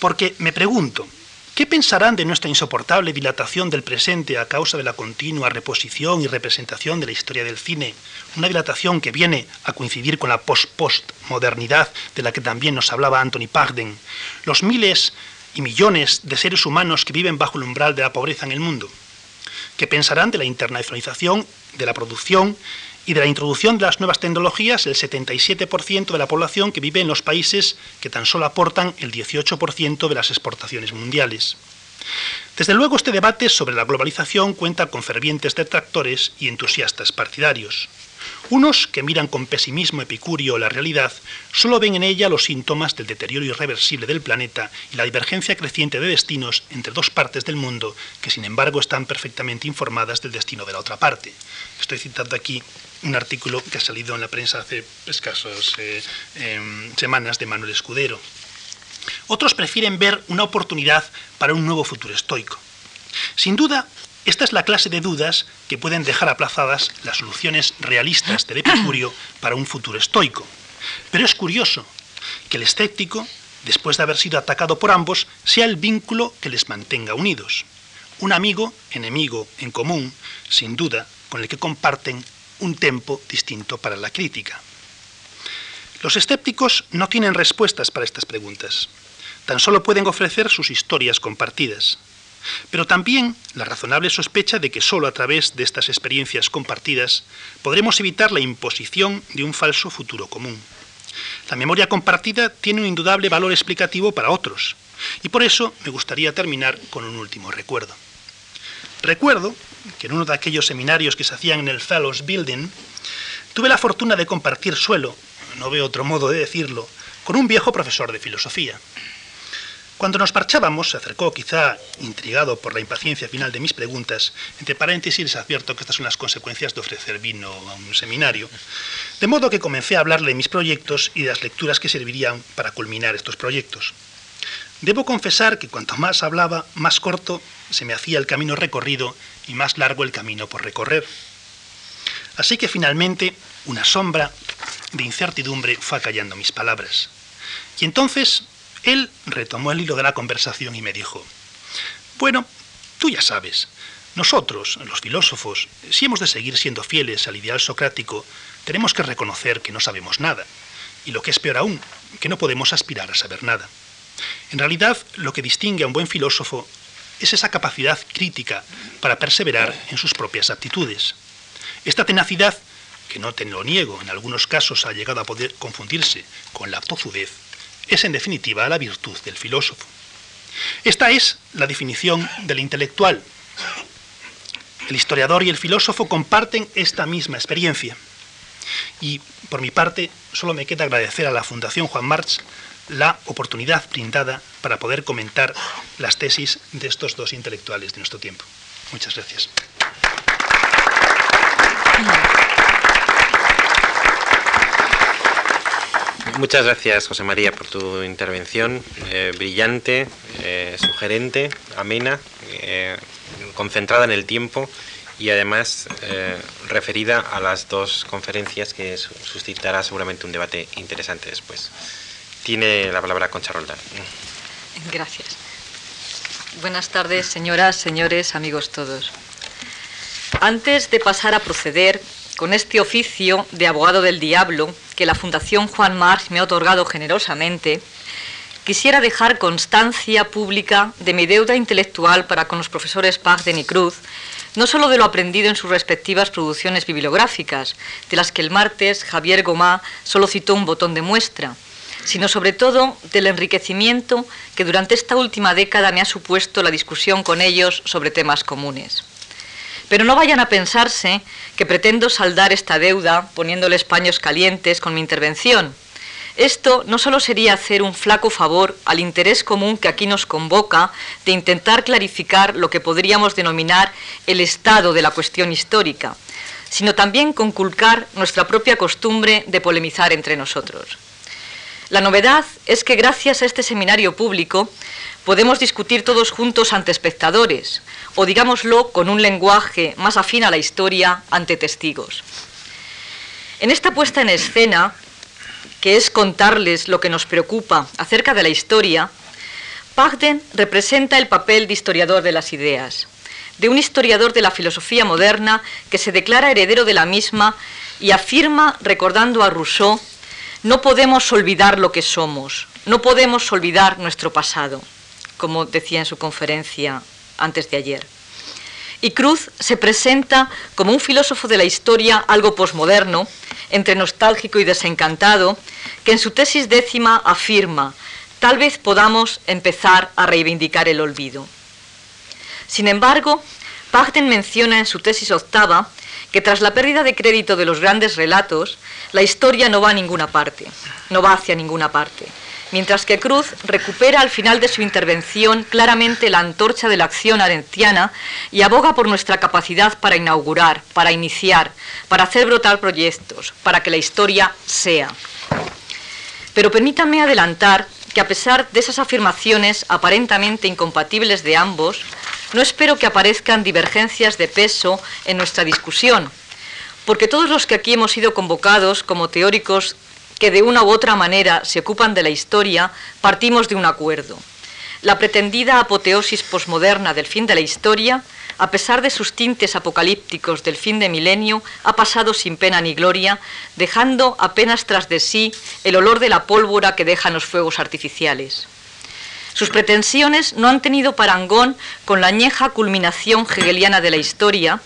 Porque me pregunto, ¿Qué pensarán de nuestra insoportable dilatación del presente a causa de la continua reposición y representación de la historia del cine? Una dilatación que viene a coincidir con la post-postmodernidad de la que también nos hablaba Anthony Pagden. Los miles y millones de seres humanos que viven bajo el umbral de la pobreza en el mundo. ¿Qué pensarán de la internacionalización de la producción y de la introducción de las nuevas tecnologías, el 77% de la población que vive en los países que tan solo aportan el 18% de las exportaciones mundiales. Desde luego este debate sobre la globalización cuenta con fervientes detractores y entusiastas partidarios. Unos que miran con pesimismo epicúreo la realidad solo ven en ella los síntomas del deterioro irreversible del planeta y la divergencia creciente de destinos entre dos partes del mundo que sin embargo están perfectamente informadas del destino de la otra parte. Estoy citando aquí un artículo que ha salido en la prensa hace escasos eh, em, semanas de Manuel Escudero. Otros prefieren ver una oportunidad para un nuevo futuro estoico. Sin duda, esta es la clase de dudas que pueden dejar aplazadas las soluciones realistas del Epicurio para un futuro estoico. Pero es curioso que el escéptico después de haber sido atacado por ambos, sea el vínculo que les mantenga unidos. Un amigo, enemigo en común, sin duda, con el que comparten un tempo distinto para la crítica. Los escépticos no tienen respuestas para estas preguntas. Tan solo pueden ofrecer sus historias compartidas. Pero también la razonable sospecha de que solo a través de estas experiencias compartidas podremos evitar la imposición de un falso futuro común. La memoria compartida tiene un indudable valor explicativo para otros, y por eso me gustaría terminar con un último recuerdo. Recuerdo que en uno de aquellos seminarios que se hacían en el Fellows Building, tuve la fortuna de compartir suelo, no veo otro modo de decirlo, con un viejo profesor de filosofía. Cuando nos marchábamos, se acercó, quizá intrigado por la impaciencia final de mis preguntas, entre paréntesis les advierto que estas son las consecuencias de ofrecer vino a un seminario, de modo que comencé a hablarle de mis proyectos y de las lecturas que servirían para culminar estos proyectos. Debo confesar que cuanto más hablaba, más corto se me hacía el camino recorrido y más largo el camino por recorrer. Así que finalmente una sombra de incertidumbre fue acallando mis palabras. Y entonces él retomó el hilo de la conversación y me dijo, bueno, tú ya sabes, nosotros, los filósofos, si hemos de seguir siendo fieles al ideal socrático, tenemos que reconocer que no sabemos nada, y lo que es peor aún, que no podemos aspirar a saber nada. En realidad, lo que distingue a un buen filósofo es esa capacidad crítica para perseverar en sus propias aptitudes. Esta tenacidad, que no te lo niego, en algunos casos ha llegado a poder confundirse con la tozudez, es en definitiva la virtud del filósofo. Esta es la definición del intelectual. El historiador y el filósofo comparten esta misma experiencia. Y por mi parte, solo me queda agradecer a la Fundación Juan March la oportunidad brindada para poder comentar las tesis de estos dos intelectuales de nuestro tiempo. Muchas gracias. Muchas gracias, José María, por tu intervención eh, brillante, eh, sugerente, amena, eh, concentrada en el tiempo y además referida a las dos conferencias que suscitará seguramente un debate interesante después. Tiene la palabra Concha Roldán. Gracias. Buenas tardes, señoras, señores, amigos todos. Antes de pasar a proceder con este oficio de abogado del diablo que la Fundación Juan Marx me ha otorgado generosamente, quisiera dejar constancia pública de mi deuda intelectual para con los profesores Pagden y Cruz, no solo de lo aprendido en sus respectivas producciones bibliográficas, de las que el martes Javier Gomá solo citó un botón de muestra, sino sobre todo del enriquecimiento que durante esta última década me ha supuesto la discusión con ellos sobre temas comunes. Pero no vayan a pensarse que pretendo saldar esta deuda poniéndoles paños calientes con mi intervención. Esto no solo sería hacer un flaco favor al interés común que aquí nos convoca de intentar clarificar lo que podríamos denominar el estado de la cuestión histórica, sino también conculcar nuestra propia costumbre de polemizar entre nosotros. La novedad es que gracias a este seminario público podemos discutir todos juntos ante espectadores, o digámoslo con un lenguaje más afín a la historia, ante testigos. En esta puesta en escena, que es contarles lo que nos preocupa acerca de la historia, Pagden representa el papel de historiador de las ideas, de un historiador de la filosofía moderna que se declara heredero de la misma y afirma, recordando a Rousseau, no podemos olvidar lo que somos, no podemos olvidar nuestro pasado, como decía en su conferencia antes de ayer. Y Cruz se presenta como un filósofo de la historia algo posmoderno, entre nostálgico y desencantado, que en su tesis décima afirma, tal vez podamos empezar a reivindicar el olvido. Sin embargo, Pagden menciona en su tesis octava que tras la pérdida de crédito de los grandes relatos, la historia no va a ninguna parte, no va hacia ninguna parte. Mientras que Cruz recupera al final de su intervención claramente la antorcha de la acción arentiana y aboga por nuestra capacidad para inaugurar, para iniciar, para hacer brotar proyectos, para que la historia sea. Pero permítanme adelantar que a pesar de esas afirmaciones aparentemente incompatibles de ambos, no espero que aparezcan divergencias de peso en nuestra discusión, porque todos los que aquí hemos sido convocados como teóricos que de una u otra manera se ocupan de la historia, partimos de un acuerdo. La pretendida apoteosis posmoderna del fin de la historia, a pesar de sus tintes apocalípticos del fin de milenio, ha pasado sin pena ni gloria, dejando apenas tras de sí el olor de la pólvora que dejan los fuegos artificiales. Sus pretensiones no han tenido parangón con la añeja culminación hegeliana de la historia,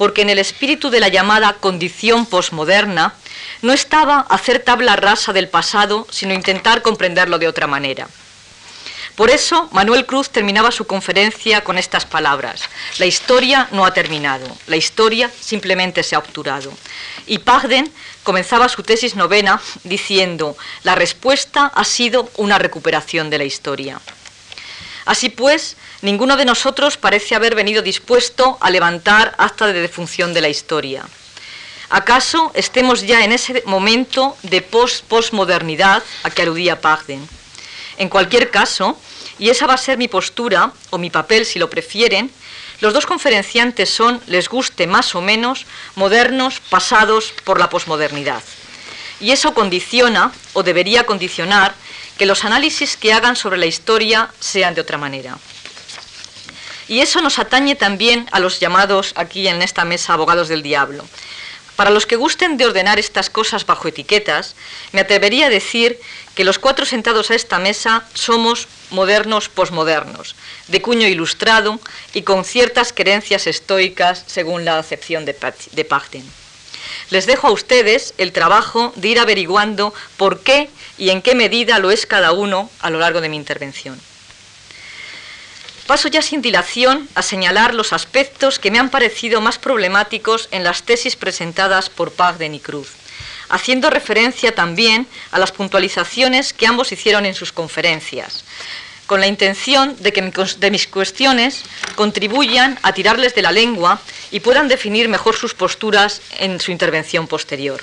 porque en el espíritu de la llamada condición posmoderna no estaba hacer tabla rasa del pasado, sino intentar comprenderlo de otra manera. Por eso, Manuel Cruz terminaba su conferencia con estas palabras. La historia no ha terminado, la historia simplemente se ha obturado. Y Pagden comenzaba su tesis novena diciendo, la respuesta ha sido una recuperación de la historia. Así pues, ninguno de nosotros parece haber venido dispuesto a levantar acta de defunción de la historia. ¿Acaso estemos ya en ese momento de post-postmodernidad a que aludía Pagden? En cualquier caso, y esa va a ser mi postura, o mi papel si lo prefieren, los dos conferenciantes son, les guste más o menos, modernos pasados por la posmodernidad. Y eso condiciona, o debería condicionar, que los análisis que hagan sobre la historia sean de otra manera. Y eso nos atañe también a los llamados aquí en esta mesa abogados del diablo. Para los que gusten de ordenar estas cosas bajo etiquetas, me atrevería a decir que los cuatro sentados a esta mesa somos modernos posmodernos, de cuño ilustrado y con ciertas creencias estoicas según la acepción de Pagden. Les dejo a ustedes el trabajo de ir averiguando por qué y en qué medida lo es cada uno a lo largo de mi intervención. Paso ya sin dilación a señalar los aspectos que me han parecido más problemáticos en las tesis presentadas por Pagden y Cruz, haciendo referencia también a las puntualizaciones que ambos hicieron en sus conferencias, con la intención de que de mis cuestiones contribuyan a tirarles de la lengua y puedan definir mejor sus posturas en su intervención posterior.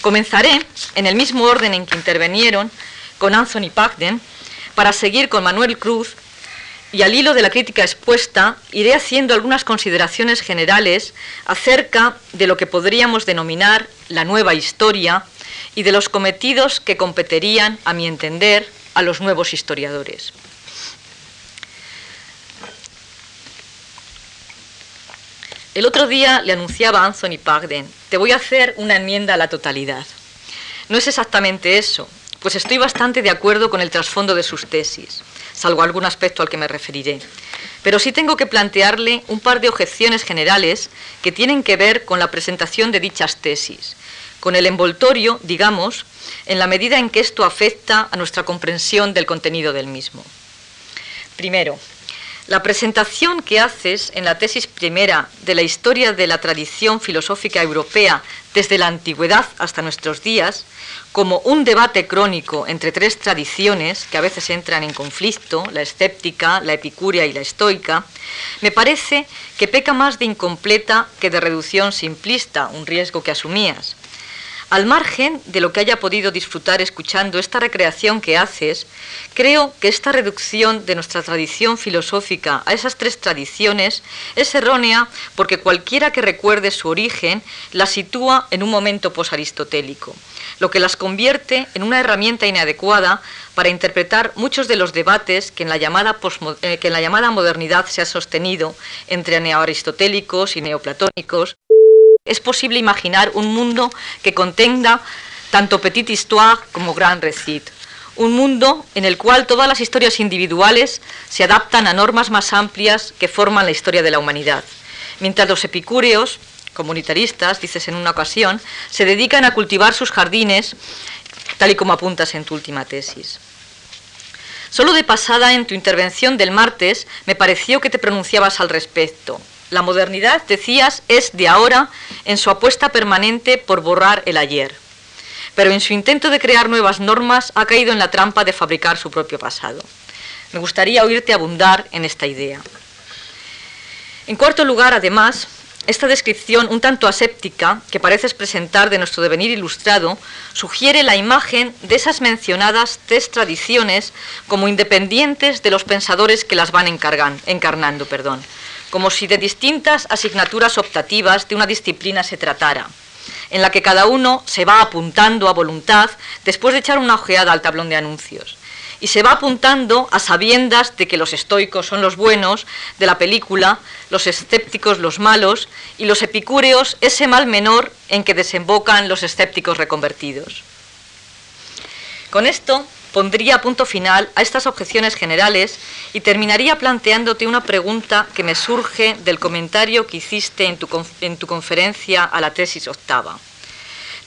Comenzaré, en el mismo orden en que intervinieron, con Anthony Pagden, para seguir con Manuel Cruz y al hilo de la crítica expuesta iré haciendo algunas consideraciones generales acerca de lo que podríamos denominar la nueva historia y de los cometidos que competerían, a mi entender, a los nuevos historiadores. El otro día le anunciaba a Anthony Pagden, te voy a hacer una enmienda a la totalidad. No es exactamente eso, pues estoy bastante de acuerdo con el trasfondo de sus tesis salvo algún aspecto al que me referiré. Pero sí tengo que plantearle un par de objeciones generales que tienen que ver con la presentación de dichas tesis, con el envoltorio, digamos, en la medida en que esto afecta a nuestra comprensión del contenido del mismo. Primero, la presentación que haces en la tesis primera de la historia de la tradición filosófica europea desde la antigüedad hasta nuestros días como un debate crónico entre tres tradiciones que a veces entran en conflicto, la escéptica, la epicúrea y la estoica, me parece que peca más de incompleta que de reducción simplista, un riesgo que asumías. Al margen de lo que haya podido disfrutar escuchando esta recreación que haces, creo que esta reducción de nuestra tradición filosófica a esas tres tradiciones es errónea porque cualquiera que recuerde su origen la sitúa en un momento posaristotélico lo que las convierte en una herramienta inadecuada para interpretar muchos de los debates que en la llamada, eh, que en la llamada modernidad se ha sostenido entre neoaristotélicos y neoplatónicos. Es posible imaginar un mundo que contenga tanto petit histoire como grand récit, un mundo en el cual todas las historias individuales se adaptan a normas más amplias que forman la historia de la humanidad, mientras los epicúreos comunitaristas, dices en una ocasión, se dedican a cultivar sus jardines, tal y como apuntas en tu última tesis. Solo de pasada en tu intervención del martes me pareció que te pronunciabas al respecto. La modernidad, decías, es de ahora en su apuesta permanente por borrar el ayer. Pero en su intento de crear nuevas normas ha caído en la trampa de fabricar su propio pasado. Me gustaría oírte abundar en esta idea. En cuarto lugar, además, esta descripción un tanto aséptica que pareces presentar de nuestro devenir ilustrado sugiere la imagen de esas mencionadas tres tradiciones como independientes de los pensadores que las van encarnando, perdón, como si de distintas asignaturas optativas de una disciplina se tratara. en la que cada uno se va apuntando a voluntad después de echar una ojeada al tablón de anuncios. Y se va apuntando a sabiendas de que los estoicos son los buenos de la película, los escépticos los malos y los epicúreos ese mal menor en que desembocan los escépticos reconvertidos. Con esto pondría punto final a estas objeciones generales y terminaría planteándote una pregunta que me surge del comentario que hiciste en tu, en tu conferencia a la tesis octava.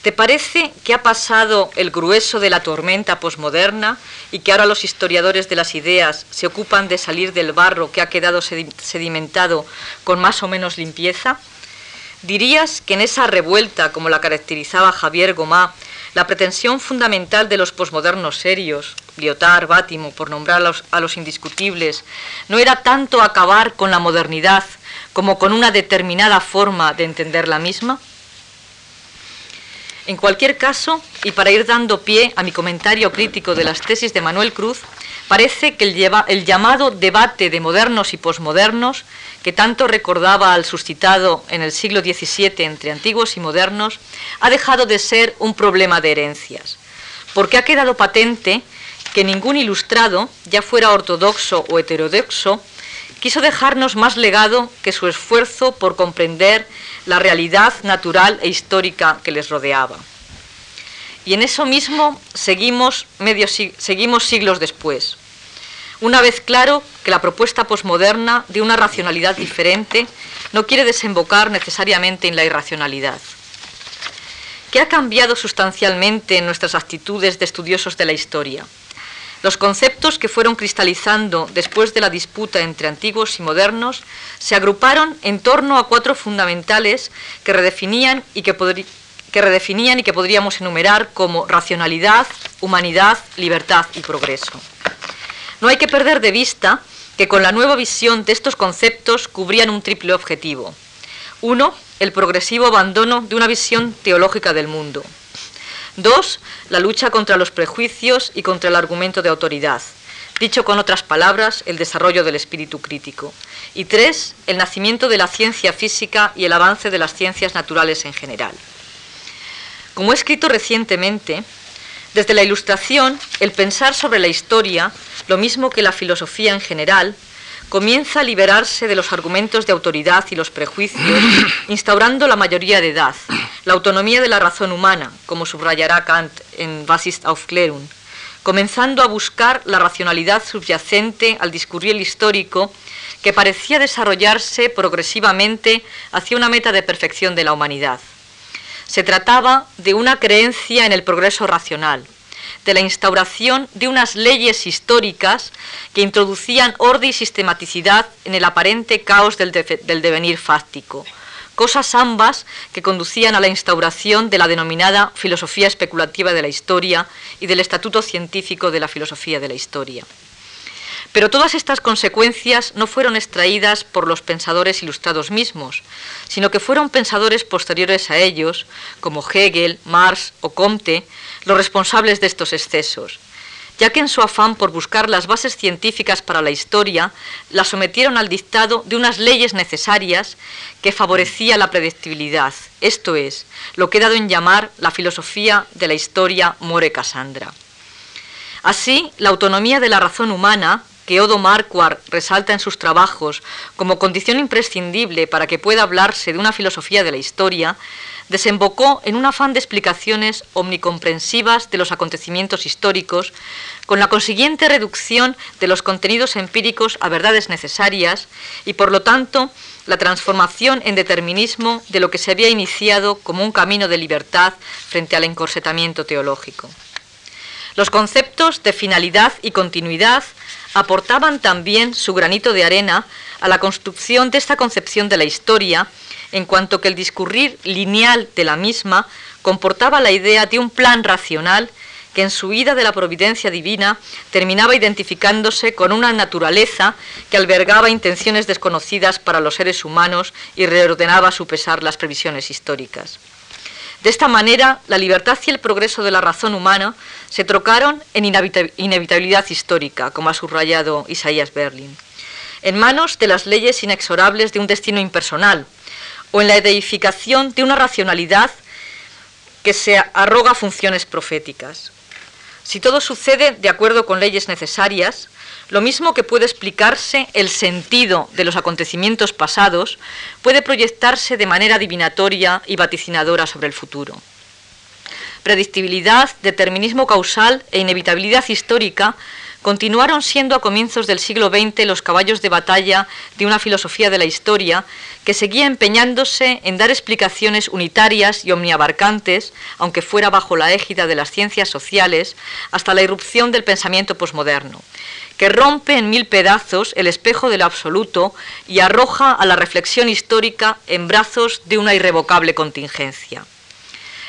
¿Te parece que ha pasado el grueso de la tormenta posmoderna y que ahora los historiadores de las ideas se ocupan de salir del barro que ha quedado sedimentado con más o menos limpieza? ¿Dirías que en esa revuelta, como la caracterizaba Javier Gomá, la pretensión fundamental de los posmodernos serios, Lyotard, Bátimo, por nombrar a los, a los indiscutibles, no era tanto acabar con la modernidad como con una determinada forma de entender la misma? En cualquier caso, y para ir dando pie a mi comentario crítico de las tesis de Manuel Cruz, parece que el, llamado debate de modernos y posmodernos, que tanto recordaba al suscitado en el siglo XVII entre antiguos y modernos, ha dejado de ser un problema de herencias, porque ha quedado patente que ningún ilustrado, ya fuera ortodoxo o heterodoxo, quiso dejarnos más legado que su esfuerzo por comprender la realidad natural e histórica que les rodeaba. Y en eso mismo seguimos, medio, seguimos siglos después. Una vez claro que la propuesta posmoderna de una racionalidad diferente no quiere desembocar necesariamente en la irracionalidad. ¿Qué ha cambiado sustancialmente en nuestras actitudes de estudiosos de la historia? Los conceptos que fueron cristalizando después de la disputa entre antiguos y modernos se agruparon en torno a cuatro fundamentales que redefinían y que, que redefinían y que podríamos enumerar como racionalidad, humanidad, libertad y progreso. No hay que perder de vista que con la nueva visión de estos conceptos cubrían un triple objetivo. Uno, el progresivo abandono de una visión teológica del mundo. Dos, la lucha contra los prejuicios y contra el argumento de autoridad. Dicho con otras palabras, el desarrollo del espíritu crítico. Y tres, el nacimiento de la ciencia física y el avance de las ciencias naturales en general. Como he escrito recientemente, desde la Ilustración, el pensar sobre la historia, lo mismo que la filosofía en general, comienza a liberarse de los argumentos de autoridad y los prejuicios, instaurando la mayoría de edad, la autonomía de la razón humana, como subrayará Kant en Basis Aufklärung, comenzando a buscar la racionalidad subyacente al discurrir histórico que parecía desarrollarse progresivamente hacia una meta de perfección de la humanidad. Se trataba de una creencia en el progreso racional, de la instauración de unas leyes históricas que introducían orden y sistematicidad en el aparente caos del, del devenir fáctico, cosas ambas que conducían a la instauración de la denominada filosofía especulativa de la historia y del estatuto científico de la filosofía de la historia. Pero todas estas consecuencias no fueron extraídas por los pensadores ilustrados mismos, sino que fueron pensadores posteriores a ellos, como Hegel, Marx o Comte, los responsables de estos excesos, ya que en su afán por buscar las bases científicas para la historia, la sometieron al dictado de unas leyes necesarias que favorecía la predictibilidad, esto es, lo que he dado en llamar la filosofía de la historia More Cassandra. Así, la autonomía de la razón humana, que Odo Marquardt resalta en sus trabajos como condición imprescindible para que pueda hablarse de una filosofía de la historia, desembocó en un afán de explicaciones omnicomprensivas de los acontecimientos históricos, con la consiguiente reducción de los contenidos empíricos a verdades necesarias y, por lo tanto, la transformación en determinismo de lo que se había iniciado como un camino de libertad frente al encorsetamiento teológico. Los conceptos de finalidad y continuidad aportaban también su granito de arena a la construcción de esta concepción de la historia en cuanto que el discurrir lineal de la misma comportaba la idea de un plan racional que en su vida de la providencia divina terminaba identificándose con una naturaleza que albergaba intenciones desconocidas para los seres humanos y reordenaba a su pesar las previsiones históricas. De esta manera, la libertad y el progreso de la razón humana se trocaron en inevitabilidad histórica, como ha subrayado Isaías Berlin, en manos de las leyes inexorables de un destino impersonal, o en la edificación de una racionalidad que se arroga funciones proféticas. Si todo sucede de acuerdo con leyes necesarias, lo mismo que puede explicarse el sentido de los acontecimientos pasados, puede proyectarse de manera adivinatoria y vaticinadora sobre el futuro. Predictibilidad, determinismo causal e inevitabilidad histórica continuaron siendo a comienzos del siglo XX los caballos de batalla de una filosofía de la historia que seguía empeñándose en dar explicaciones unitarias y omniabarcantes, aunque fuera bajo la égida de las ciencias sociales, hasta la irrupción del pensamiento posmoderno, que rompe en mil pedazos el espejo del absoluto y arroja a la reflexión histórica en brazos de una irrevocable contingencia.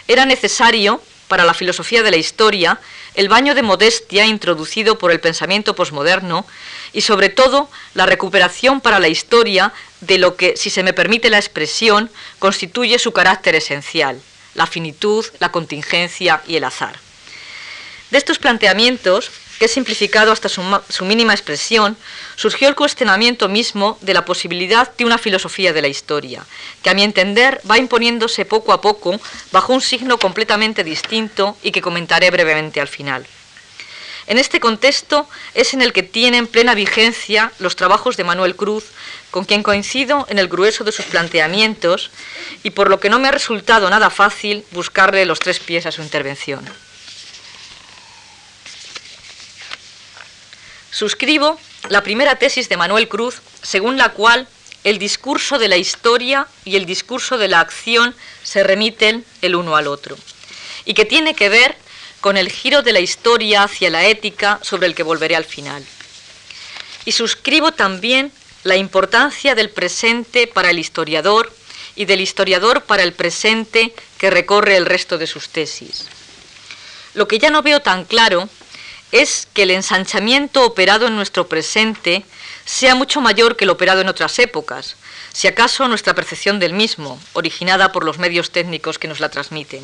Era necesario, para la filosofía de la historia, el baño de modestia introducido por el pensamiento posmoderno y sobre todo la recuperación para la historia de lo que, si se me permite la expresión, constituye su carácter esencial, la finitud, la contingencia y el azar. De estos planteamientos, simplificado hasta su, su, mínima expresión, surgió el cuestionamiento mismo de la posibilidad de una filosofía de la historia, que a mi entender va imponiéndose poco a poco bajo un signo completamente distinto y que comentaré brevemente al final. En este contexto es en el que tienen plena vigencia los trabajos de Manuel Cruz, con quien coincido en el grueso de sus planteamientos y por lo que no me ha resultado nada fácil buscarle los tres pies a su intervención. Suscribo la primera tesis de Manuel Cruz, según la cual el discurso de la historia y el discurso de la acción se remiten el uno al otro, y que tiene que ver con el giro de la historia hacia la ética sobre el que volveré al final. Y suscribo también la importancia del presente para el historiador y del historiador para el presente que recorre el resto de sus tesis. Lo que ya no veo tan claro es que el ensanchamiento operado en nuestro presente sea mucho mayor que el operado en otras épocas, si acaso nuestra percepción del mismo, originada por los medios técnicos que nos la transmiten.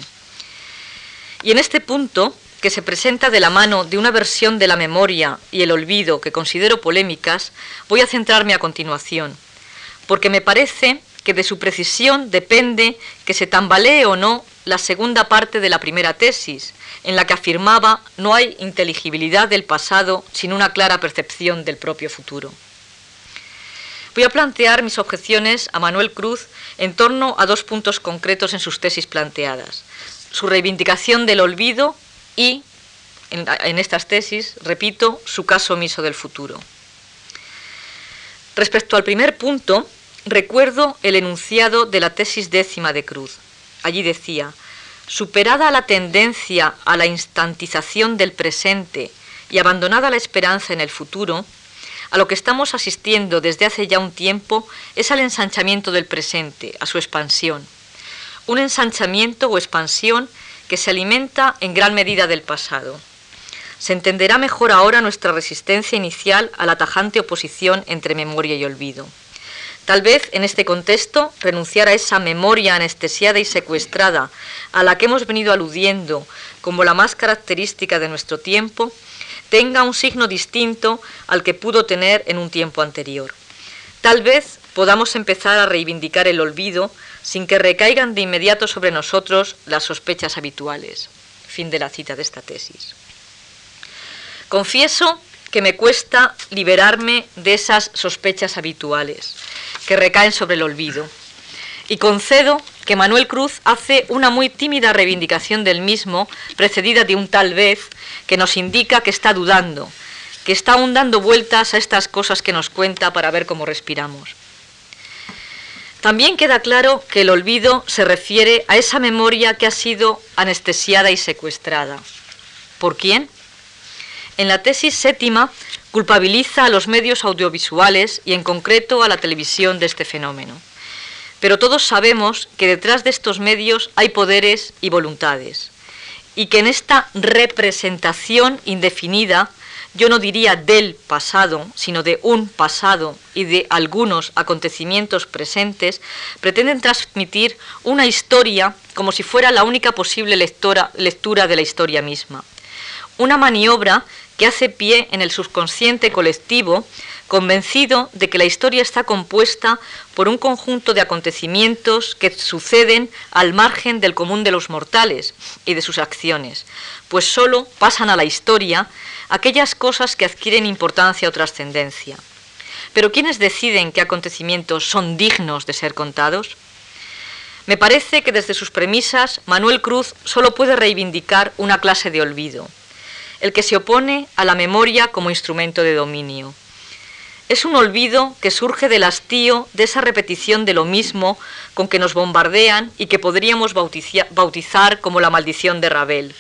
Y en este punto, que se presenta de la mano de una versión de la memoria y el olvido que considero polémicas, voy a centrarme a continuación, porque me parece que de su precisión depende que se tambalee o no la segunda parte de la primera tesis, en la que afirmaba no hay inteligibilidad del pasado sin una clara percepción del propio futuro. Voy a plantear mis objeciones a Manuel Cruz en torno a dos puntos concretos en sus tesis planteadas. Su reivindicación del olvido y, en, estas tesis, repito, su caso omiso del futuro. Respecto al primer punto, recuerdo el enunciado de la tesis décima de Cruz. Allí decía, Superada la tendencia a la instantización del presente y abandonada la esperanza en el futuro, a lo que estamos asistiendo desde hace ya un tiempo es al ensanchamiento del presente, a su expansión. Un ensanchamiento o expansión que se alimenta en gran medida del pasado. Se entenderá mejor ahora nuestra resistencia inicial a la tajante oposición entre memoria y olvido. Tal vez en este contexto renunciar a esa memoria anestesiada y secuestrada a la que hemos venido aludiendo como la más característica de nuestro tiempo tenga un signo distinto al que pudo tener en un tiempo anterior. Tal vez podamos empezar a reivindicar el olvido sin que recaigan de inmediato sobre nosotros las sospechas habituales. Fin de la cita de esta tesis. Confieso que me cuesta liberarme de esas sospechas habituales que recaen sobre el olvido. Y concedo que Manuel Cruz hace una muy tímida reivindicación del mismo, precedida de un tal vez, que nos indica que está dudando, que está aún dando vueltas a estas cosas que nos cuenta para ver cómo respiramos. También queda claro que el olvido se refiere a esa memoria que ha sido anestesiada y secuestrada. ¿Por quién? En la tesis séptima culpabiliza a los medios audiovisuales y en concreto a la televisión de este fenómeno. Pero todos sabemos que detrás de estos medios hay poderes y voluntades y que en esta representación indefinida, yo no diría del pasado, sino de un pasado y de algunos acontecimientos presentes, pretenden transmitir una historia como si fuera la única posible lectura, de la historia misma. Una maniobra que hace pie en el subconsciente colectivo, convencido de que la historia está compuesta por un conjunto de acontecimientos que suceden al margen del común de los mortales y de sus acciones, pues sólo pasan a la historia aquellas cosas que adquieren importancia o trascendencia. Pero ¿quiénes deciden qué acontecimientos son dignos de ser contados? Me parece que desde sus premisas Manuel Cruz solo puede reivindicar una clase de olvido, el que se opone a la memoria como instrumento de dominio. Es un olvido que surge del hastío de esa repetición de lo mismo con que nos bombardean y que podríamos bautizar como la maldición de Rabel.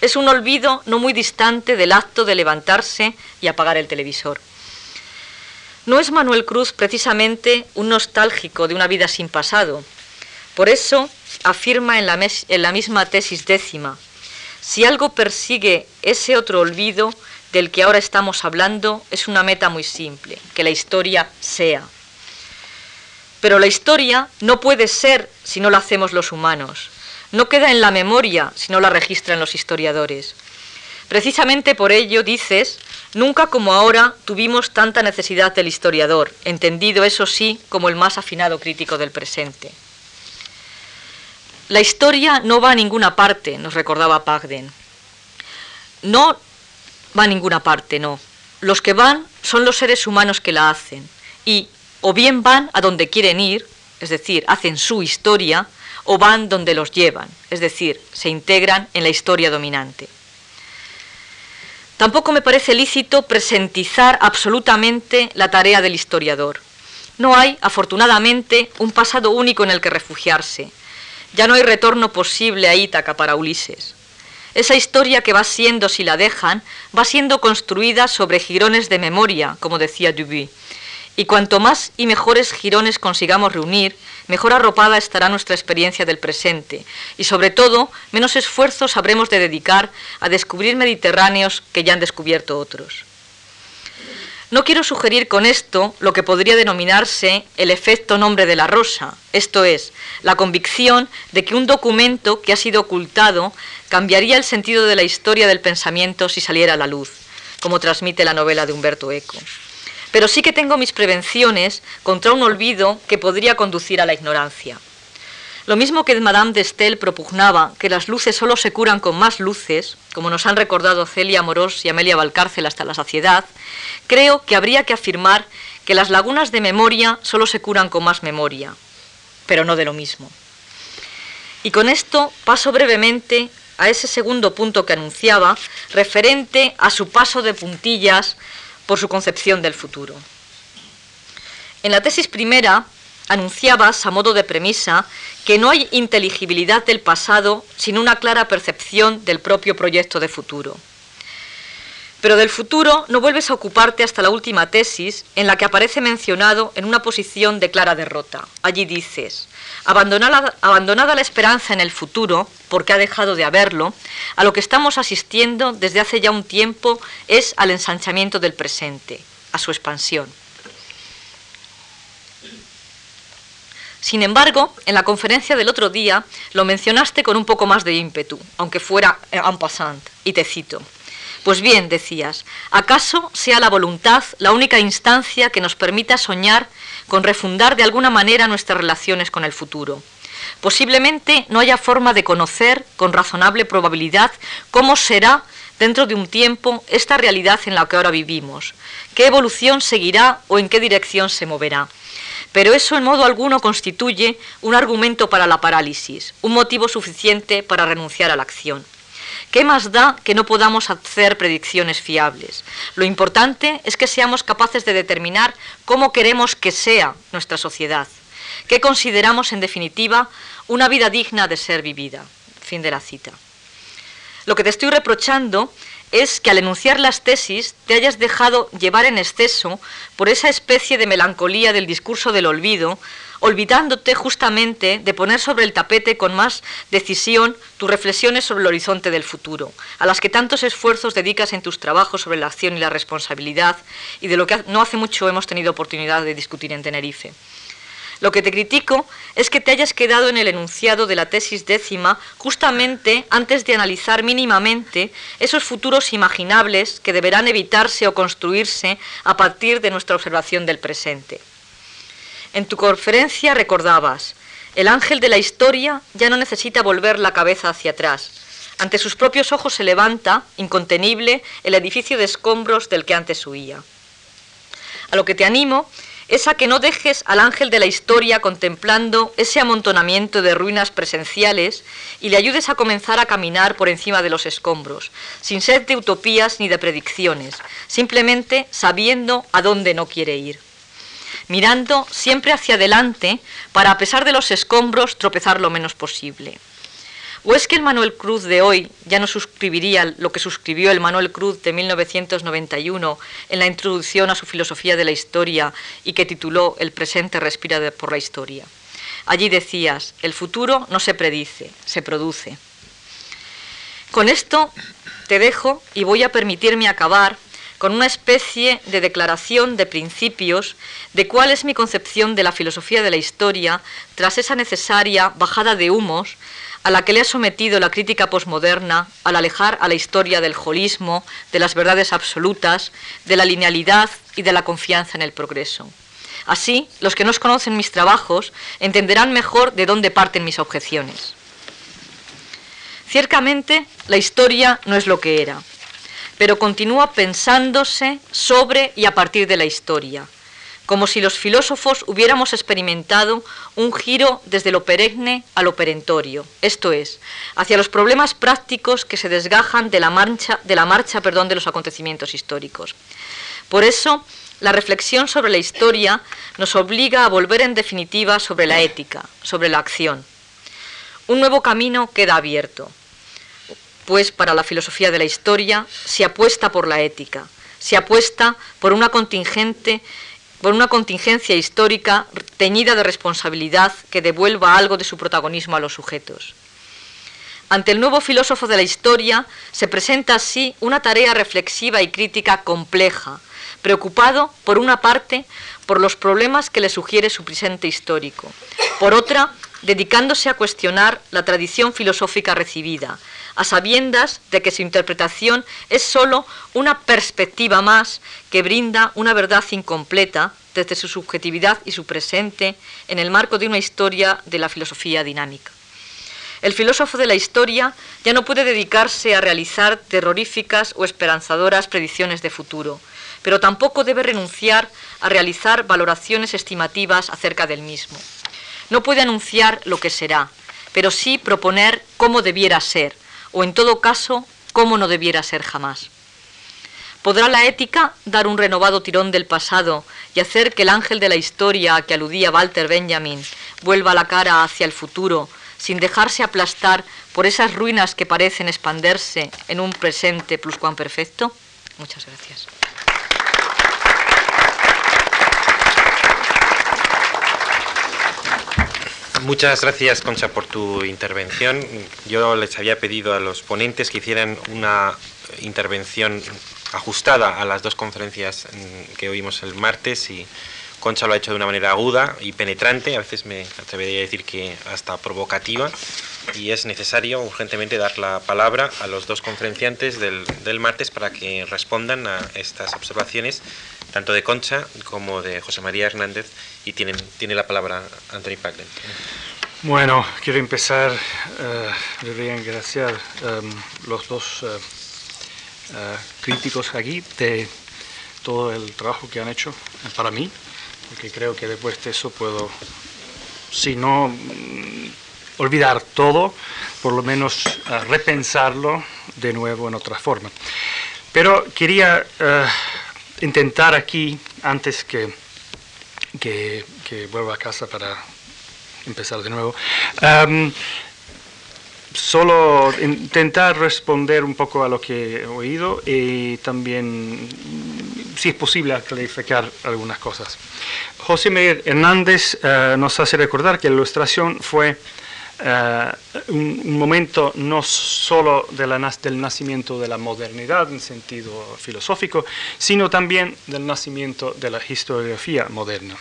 Es un olvido no muy distante del acto de levantarse y apagar el televisor. No es Manuel Cruz precisamente un nostálgico de una vida sin pasado. Por eso afirma en la, en la misma tesis décima, si algo persigue ese otro olvido del que ahora estamos hablando, es una meta muy simple, que la historia sea. Pero la historia no puede ser si no la hacemos los humanos. No queda en la memoria si no la registran los historiadores. Precisamente por ello, dices, nunca como ahora tuvimos tanta necesidad del historiador, entendido eso sí como el más afinado crítico del presente. La historia no va a ninguna parte, nos recordaba Pagden. No va a ninguna parte, no. Los que van son los seres humanos que la hacen. Y o bien van a donde quieren ir, es decir, hacen su historia, o van donde los llevan, es decir, se integran en la historia dominante. Tampoco me parece lícito presentizar absolutamente la tarea del historiador. No hay, afortunadamente, un pasado único en el que refugiarse. Ya no hay retorno posible a Ítaca para Ulises. Esa historia que va siendo, si la dejan, va siendo construida sobre jirones de memoria, como decía Dubuis. Y cuanto más y mejores jirones consigamos reunir, mejor arropada estará nuestra experiencia del presente. Y sobre todo, menos esfuerzos habremos de dedicar a descubrir mediterráneos que ya han descubierto otros. No quiero sugerir con esto lo que podría denominarse el efecto nombre de la rosa, esto es, la convicción de que un documento que ha sido ocultado cambiaría el sentido de la historia del pensamiento si saliera a la luz, como transmite la novela de Humberto Eco. Pero sí que tengo mis prevenciones contra un olvido que podría conducir a la ignorancia. Lo mismo que Madame de Estel propugnaba que las luces solo se curan con más luces, como nos han recordado Celia Morós y Amelia Valcárcel hasta la saciedad, creo que habría que afirmar que las lagunas de memoria solo se curan con más memoria, pero no de lo mismo. Y con esto paso brevemente a ese segundo punto que anunciaba, referente a su paso de puntillas por su concepción del futuro. En la tesis primera anunciabas, a modo de premisa, que no hay inteligibilidad del pasado sin una clara percepción del propio proyecto de futuro. Pero del futuro no vuelves a ocuparte hasta la última tesis, en la que aparece mencionado en una posición de clara derrota. Allí dices, abandonada, la esperanza en el futuro, porque ha dejado de haberlo, a lo que estamos asistiendo desde hace ya un tiempo es al ensanchamiento del presente, a su expansión. Sin embargo, en la conferencia del otro día lo mencionaste con un poco más de ímpetu, aunque fuera en passant, y te cito. Pues bien, decías, ¿acaso sea la voluntad la única instancia que nos permita soñar con refundar de alguna manera nuestras relaciones con el futuro? Posiblemente no haya forma de conocer con razonable probabilidad cómo será dentro de un tiempo esta realidad en la que ahora vivimos, qué evolución seguirá o en qué dirección se moverá pero eso en modo alguno constituye un argumento para la parálisis, un motivo suficiente para renunciar a la acción. ¿Qué más da que no podamos hacer predicciones fiables? Lo importante es que seamos capaces de determinar cómo queremos que sea nuestra sociedad, qué consideramos en definitiva una vida digna de ser vivida. Fin de la cita. Lo que te estoy reprochando es que al enunciar las tesis te hayas dejado llevar en exceso por esa especie de melancolía del discurso del olvido, olvidándote justamente de poner sobre el tapete con más decisión tus reflexiones sobre el horizonte del futuro, a las que tantos esfuerzos dedicas en tus trabajos sobre la acción y la responsabilidad, y de lo que no hace mucho hemos tenido oportunidad de discutir en Tenerife. Lo que te critico es que te hayas quedado en el enunciado de la tesis décima justamente antes de analizar mínimamente esos futuros imaginables que deberán evitarse o construirse a partir de nuestra observación del presente. En tu conferencia recordabas, el ángel de la historia ya no necesita volver la cabeza hacia atrás. Ante sus propios ojos se levanta, incontenible, el edificio de escombros del que antes huía. A lo que te animo es a que no dejes al ángel de la historia contemplando ese amontonamiento de ruinas presenciales y le ayudes a comenzar a caminar por encima de los escombros, sin ser de utopías ni de predicciones, simplemente sabiendo a dónde no quiere ir. Mirando siempre hacia adelante para, a pesar de los escombros, tropezar lo menos posible. ¿O es que el Manuel Cruz de hoy ya no suscribiría lo que suscribió el Manuel Cruz de 1991 en la introducción a su filosofía de la historia y que tituló El presente respira por la historia? Allí decías, el futuro no se predice, se produce. Con esto te dejo y voy a permitirme acabar con una especie de declaración de principios de cuál es mi concepción de la filosofía de la historia tras esa necesaria bajada de humos a la que le ha sometido la crítica posmoderna al alejar a la historia del holismo, de las verdades absolutas, de la linealidad y de la confianza en el progreso. Así, los que no conocen mis trabajos entenderán mejor de dónde parten mis objeciones. Ciertamente, la historia no es lo que era, pero continúa pensándose sobre y a partir de la historia como si los filósofos hubiéramos experimentado un giro desde lo perenne a lo perentorio, esto es, hacia los problemas prácticos que se desgajan de la marcha, de, la marcha perdón, de los acontecimientos históricos. Por eso, la reflexión sobre la historia nos obliga a volver en definitiva sobre la ética, sobre la acción. Un nuevo camino queda abierto, pues para la filosofía de la historia se apuesta por la ética, se apuesta por una contingente por una contingencia histórica teñida de responsabilidad que devuelva algo de su protagonismo a los sujetos. Ante el nuevo filósofo de la historia se presenta así una tarea reflexiva y crítica compleja, preocupado, por una parte, por los problemas que le sugiere su presente histórico, por otra, dedicándose a cuestionar la tradición filosófica recibida, a sabiendas de que su interpretación es sólo una perspectiva más que brinda una verdad incompleta desde su subjetividad y su presente en el marco de una historia de la filosofía dinámica. El filósofo de la historia ya no puede dedicarse a realizar terroríficas o esperanzadoras predicciones de futuro, pero tampoco debe renunciar a realizar valoraciones estimativas acerca del mismo. No puede anunciar lo que será, pero sí proponer cómo debiera ser, o en todo caso, cómo no debiera ser jamás. ¿Podrá la ética dar un renovado tirón del pasado y hacer que el ángel de la historia a que aludía Walter Benjamin vuelva la cara hacia el futuro sin dejarse aplastar por esas ruinas que parecen expanderse en un presente pluscuamperfecto? Muchas gracias. Muchas gracias, Concha, por tu intervención. Yo les había pedido a los ponentes que hicieran una intervención ajustada a las dos conferencias mm, que oímos el martes y Concha lo ha hecho de una manera aguda y penetrante, a veces me atrevería a decir que hasta provocativa, y es necesario urgentemente dar la palabra a los dos conferenciantes del, del martes para que respondan a estas observaciones, tanto de Concha como de José María Hernández, y tienen, tiene la palabra Anthony Paglen. Bueno, quiero empezar, uh, debería agradecer um, los dos uh, uh, críticos aquí de todo el trabajo que han hecho para mí porque creo que después de eso puedo, si no mm, olvidar todo, por lo menos uh, repensarlo de nuevo en otra forma. Pero quería uh, intentar aquí, antes que, que, vuelva a casa para empezar de nuevo, um, solo intentar responder un poco a lo que he oído y también, si es posible, clarificar algunas cosas. José Miguel Hernández uh, nos hace recordar que la ilustración fue uh, un, momento no solo del nacimiento de la modernidad en sentido filosófico, sino también del nacimiento de la historiografía moderna.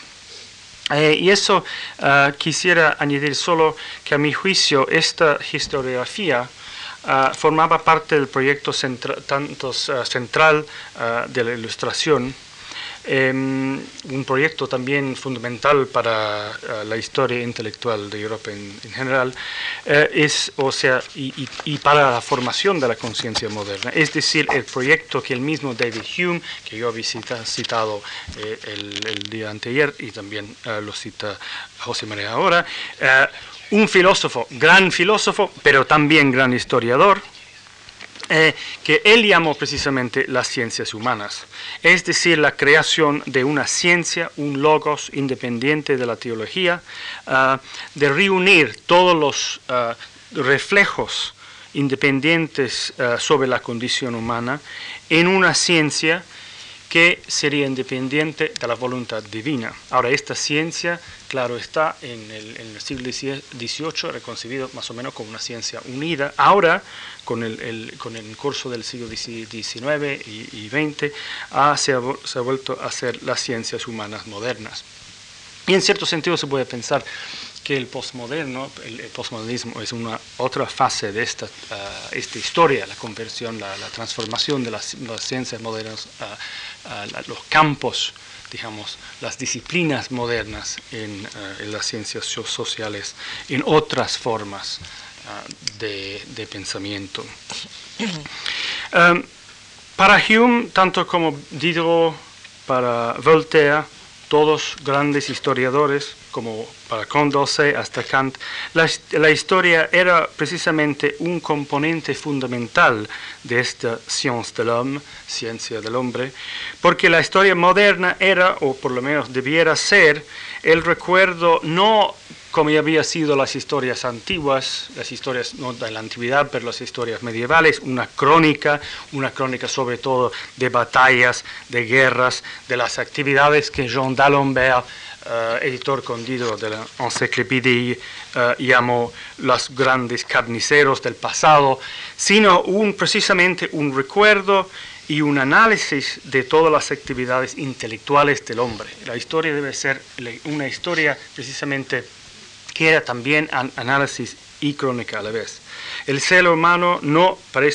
Eh, y eso ah, quisiera añadir solo que a mi juicio esta historiografía ah, formaba parte del proyecto tanto, ah, central de la ilustración Em, un proyecto también fundamental para eh, la historia intelectual de Europa en, general, eh, es, o sea, y, para la formación de la conciencia moderna. Es decir, el proyecto que el mismo David Hume, que yo había citado eh, el, día anterior y también lo cita José María ahora, un filósofo, gran filósofo, pero también gran historiador, eh, que él llamó precisamente las ciencias humanas, es decir, la creación de una ciencia, un logos independiente de la teología, ah, de reunir todos los ah, reflejos independientes ah, sobre la condición humana en una ciencia que sería independiente de la voluntad divina. Ahora, esta ciencia, claro está, en el, siglo XVIII reconcebido más o menos como una ciencia unida. Ahora, con el, con el curso del siglo XIX y, XX, se, ha, se ha vuelto a ser las ciencias humanas modernas. Y en cierto sentido se puede pensar que el postmoderno, el, postmodernismo es una otra fase de esta, ah, esta historia, la conversión, la, transformación de las, ciencias modernas, a los campos, digamos, las disciplinas modernas en, en, las ciencias sociales, en otras formas ah, de, de, pensamiento. para Hume, tanto como Diderot, para Voltaire, todos grandes historiadores, como para Condorcet hasta Kant, la, historia era precisamente un componente fundamental de esta science de l'homme, ciencia del hombre, porque la historia moderna era, o por lo menos debiera ser, el recuerdo no como había sido las historias antiguas, las historias no de la antigüedad, pero las historias medievales, una crónica, una crónica sobre todo de batallas, de guerras, de las actividades que Jean d'Alembert, eh, editor condido de la Encyclopédie, uh, llamó los grandes carniceros del pasado, sino un, precisamente un recuerdo y un análisis de todas las actividades intelectuales del hombre. La historia debe ser una historia precisamente que era también análisis y crónica a la vez. El ser humano no, para,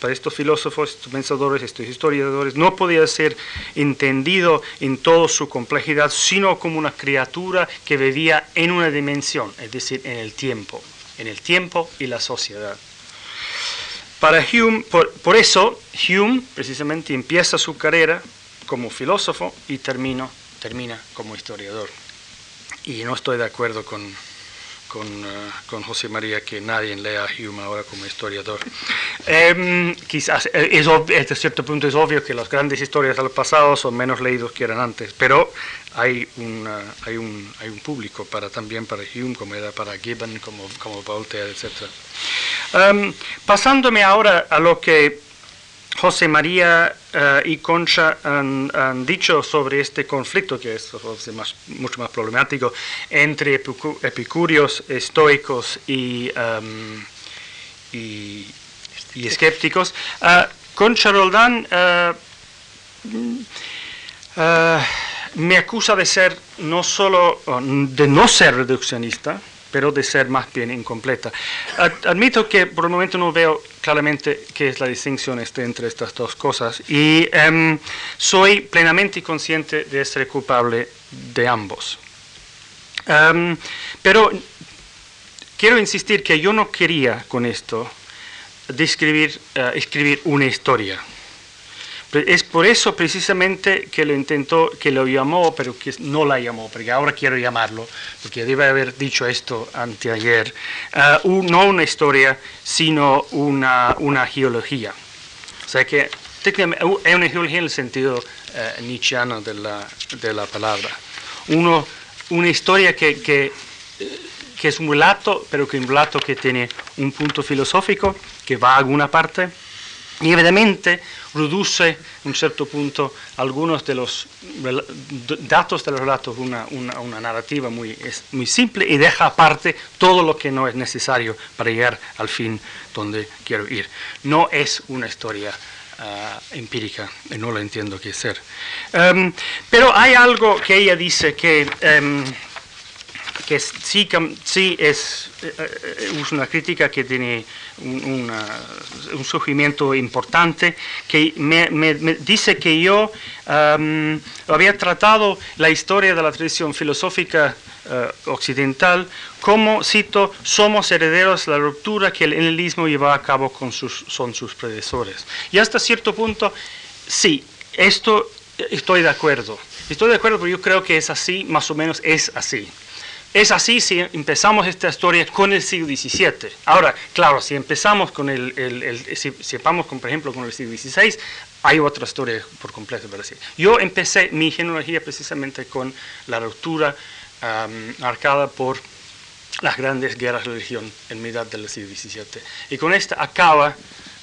para estos filósofos, estos pensadores, estos historiadores, no podía ser entendido en toda su complejidad, sino como una criatura que vivía en una dimensión, es decir, en el tiempo, en el tiempo y la sociedad. Para Hume, por, por eso, Hume precisamente empieza su carrera como filósofo y termina, termina como historiador. Y no estoy de acuerdo con, con, uh, con, José María que nadie lea Hume ahora como historiador. Eh, quizás, eh, es hasta cierto punto es obvio que las grandes historias del pasado son menos leídos que eran antes, pero hay, una, hay, un, hay un público para, también para Hume, como era para Gibbon, como, como Voltaire, etc. Um, pasándome ahora a lo que José María eh, y Concha han, dicho sobre este conflicto, que es mucho más problemático, entre epicúreos, estoicos y, em, y, escépticos. Uh, Concha Roldán eh, me acusa de ser no solo, de no ser reduccionista, pero de ser más bien incompleta. Admito que por el momento no veo claramente qué es la distinción este, entre estas dos cosas y em, soy plenamente consciente de ser culpable de ambos. Em, pero quiero insistir que yo no quería con esto describir, eh, escribir una historia es por eso precisamente que lo intentó, que lo llamó, pero que no la llamó, porque ahora quiero llamarlo, porque debe haber dicho esto anteayer, uh, no una historia, sino una, geología. O sea que es una geología en el sentido uh, nietzscheano de la, palabra. Una historia que es un relato, pero que un relato que tiene un punto filosófico, que va a alguna parte, y evidentemente reduce en un cierto punto algunos de los datos del relato una, una, una narrativa muy, muy simple y deja aparte todo lo que no es necesario para llegar al fin donde quiero ir. No es una historia ah, empírica, no lo entiendo qué ser. Em, pero hay algo que ella dice que, em, que sí, sí es, es, una crítica que tiene un, un surgimiento importante, que me, me, dice que yo había tratado la historia de la tradición filosófica occidental como, cito, somos herederos de la ruptura que el helenismo lleva a cabo con sus, son sus predecesores. Y hasta cierto punto, sí, esto estoy de acuerdo. Estoy de acuerdo, pero yo creo que es así, más o menos es así. Es así si empezamos esta historia con el siglo XVII. Ahora, claro, si empezamos con el, si, si con, por ejemplo, con el siglo XVI, hay otra historia por completo, pero sí. Yo empecé mi genealogía precisamente con la ruptura marcada por las grandes guerras de religión en mitad del siglo XVII. Y con esta acaba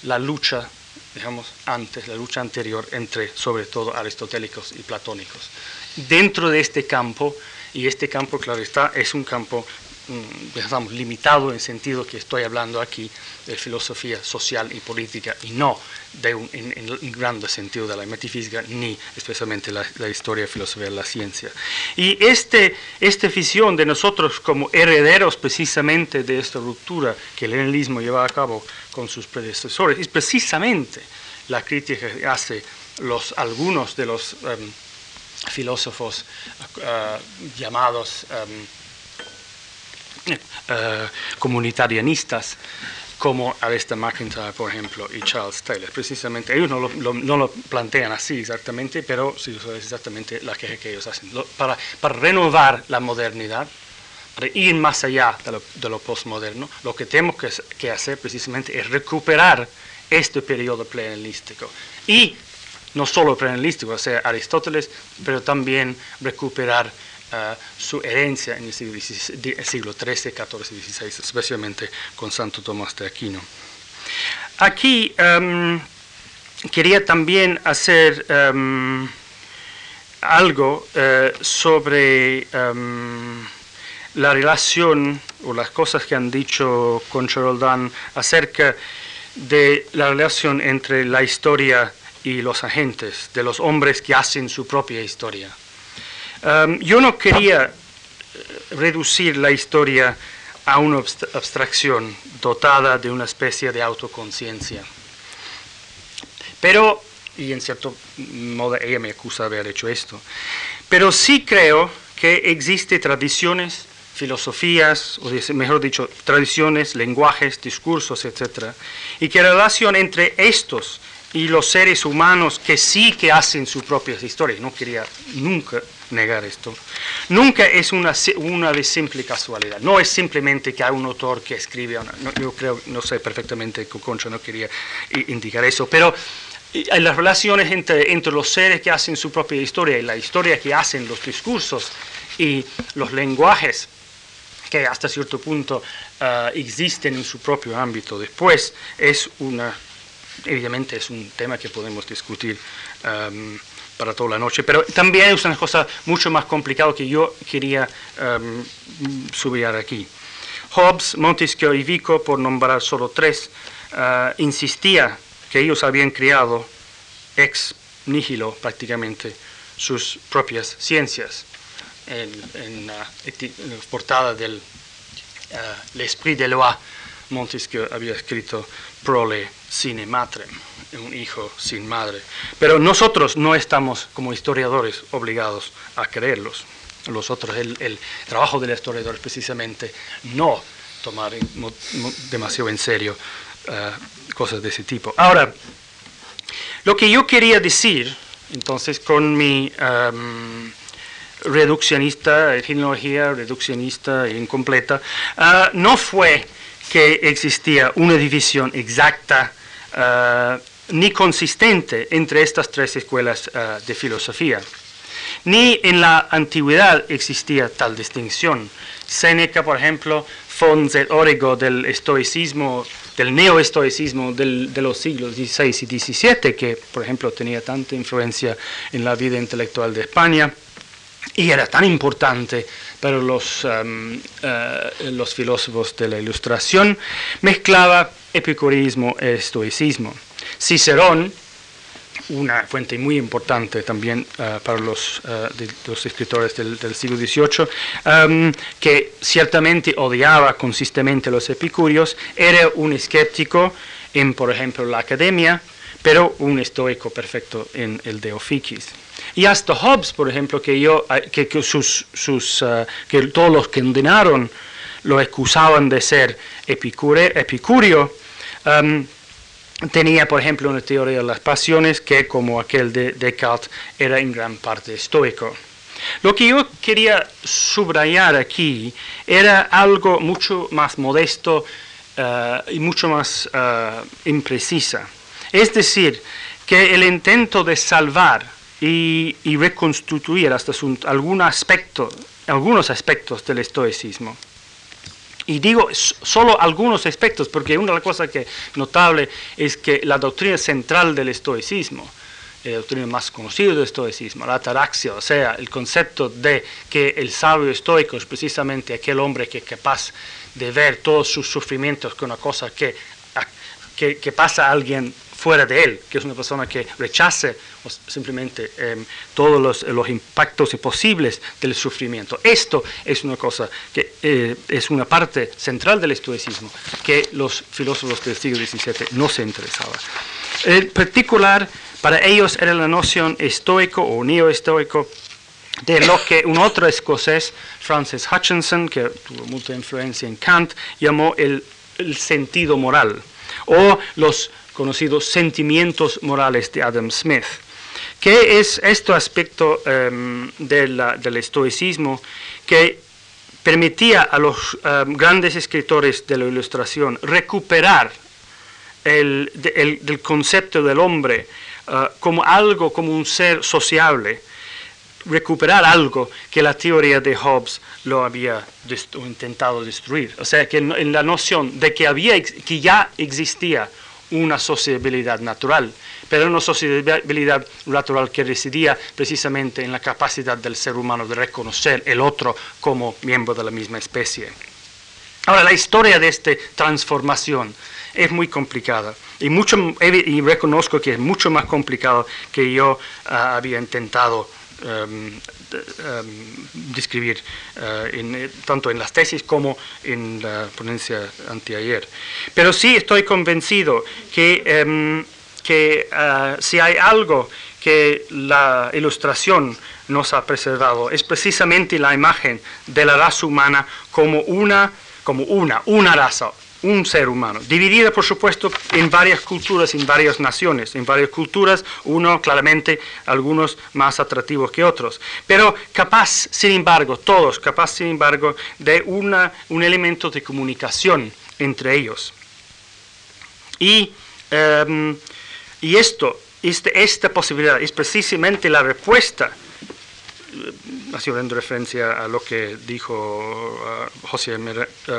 la lucha digamos, antes, la lucha anterior entre, sobre todo, aristotélicos y platónicos. Dentro de este campo, y este campo, claro está, es un campo, mm, digamos, limitado en sentido que estoy hablando aquí de filosofía social y política, y no de un, en, en grande sentido de la metafísica, ni especialmente la, la, historia filosofía de la ciencia. Y este, esta visión de nosotros como herederos precisamente de esta ruptura que el helenismo lleva a cabo, con sus predecesores. Es precisamente la crítica que hace los, algunos de los em, filósofos eh, llamados um, uh, comunitarianistas, como Alistair McIntyre, por ejemplo, y Charles Taylor. Precisamente, ellos no lo, no lo plantean así exactamente, pero sí es exactamente la queja que ellos hacen. para, para renovar la modernidad, para ir más allá de lo, de lo postmoderno, lo que tenemos que, que, hacer precisamente es recuperar este periodo plenarístico. Y no solo plenarístico, o sea, Aristóteles, pero también recuperar uh, su herencia en el siglo, XIII, siglo XIII, XIV XVI, especialmente con Santo Tomás de Aquino. Aquí um, quería también hacer um, algo uh, sobre... Um, la relación o las cosas que han dicho con Roldán acerca de la relación entre la historia y los agentes, de los hombres que hacen su propia historia. Um, yo no quería eh, reducir la historia a una abstracción dotada de una especie de autoconciencia. Pero, y en cierto modo ella me acusa de haber hecho esto, pero sí creo que existen tradiciones filosofías, o mejor dicho, tradiciones, lenguajes, discursos, etc. Y que la relación entre estos y los seres humanos que sí que hacen sus propias historias, no quería nunca negar esto, nunca es una, una de simple casualidad, no es simplemente que hay un autor que escribe, yo creo, no sé perfectamente, Concha no quería indicar eso, pero las relaciones entre, entre los seres que hacen su propia historia y la historia que hacen los discursos y los lenguajes que hasta cierto punto uh, existen en su propio ámbito. Después es una, evidentemente es un tema que podemos discutir um, para toda la noche, pero también es una cosa mucho más complicada que yo quería um, subir aquí. Hobbes, Montesquieu y Vico, por nombrar solo tres, uh, insistía que ellos habían creado ex nihilo prácticamente sus propias ciencias en, la, portada del uh, L'Esprit de Loi, Montesquieu había escrito prole sine matrem, un hijo sin madre. Pero nosotros no estamos como historiadores obligados a creerlos. Nosotros, el, el trabajo del historiador es precisamente no tomar demasiado en serio uh, cosas de ese tipo. Ahora, lo que yo quería decir, entonces, con mi um, reduccionista, genealogía reduccionista e incompleta, uh, no fue que existía una división exacta uh, ni consistente entre estas tres escuelas uh, de filosofía. Ni en la antigüedad existía tal distinción. Séneca, por ejemplo, fue el origo del estoicismo, del neoestoicismo del, de los siglos XVI y XVII, que, por ejemplo, tenía tanta influencia en la vida intelectual de España y era tan importante para los, um, uh, los filósofos de la Ilustración, mezclaba epicurismo e estoicismo. Cicerón una fuente muy importante también uh, para los, uh, de, los, escritores del, del siglo XVIII, um, que ciertamente odiaba consistentemente a los epicúreos, era un escéptico en, por ejemplo, la academia, pero un estoico perfecto en el de Oficis. Y hasta Hobbes, por ejemplo, que, yo, que, que, sus, sus, uh, que todos los que condenaron lo acusaban de ser epicure, epicurio, um, tenía, por ejemplo, una teoría de las pasiones que, como aquel de Descartes, era en gran parte estoico. Lo que yo quería subrayar aquí era algo mucho más modesto uh, y mucho más uh, imprecisa. Es decir, que el intento de salvar y, y reconstituir hasta su, algún aspecto, algunos aspectos del estoicismo. Y digo solo algunos aspectos, porque una de las cosas que notable es que la doctrina central del estoicismo, la doctrina más conocida del estoicismo, la ataraxia, o sea, el concepto de que el sabio estoico es precisamente aquel hombre que es capaz de ver todos sus sufrimientos como una cosa que, que, que pasa a alguien fuera de él, que es una persona que rechace simplemente eh, todos los, los, impactos posibles del sufrimiento. Esto es una cosa que eh, es una parte central del estoicismo que los filósofos del siglo XVII no se interesaban. En particular, para ellos era la noción estoico o neoestoico de lo que un otro escocés, Francis Hutchinson, que tuvo mucha influencia en Kant, llamó el, el sentido moral o los conocidos sentimientos morales de Adam Smith. ¿Qué es este aspecto la, del estoicismo que permitía a los um, grandes escritores de la ilustración recuperar el, el del concepto del hombre uh, como algo, como un ser sociable, recuperar algo que la teoría de Hobbes lo había intentado destruir. O sea, que en la noción de que, había, que ya existía una sociabilidad natural, pero una sociabilidad natural que residía precisamente en la capacidad del ser humano de reconocer el otro como miembro de la misma especie. Ahora, la historia de esta transformación es muy complicada y, mucho, y reconozco que es mucho más complicado que yo uh, había intentado describir uh, en, tanto en las tesis como en la ponencia anteayer. Pero sí estoy convencido que, um, que uh, si hay algo que la ilustración nos ha preservado es precisamente la imagen de la raza humana como una, como una, una raza, un ser humano, dividida por supuesto en varias culturas, en varias naciones, en varias culturas, uno claramente, algunos más atractivos que otros, pero capaz, sin embargo, todos capaz, sin embargo, de una, un elemento de comunicación entre ellos. Y, um, y esto, este, esta posibilidad es precisamente la respuesta haciendo referencia a lo que dijo uh, José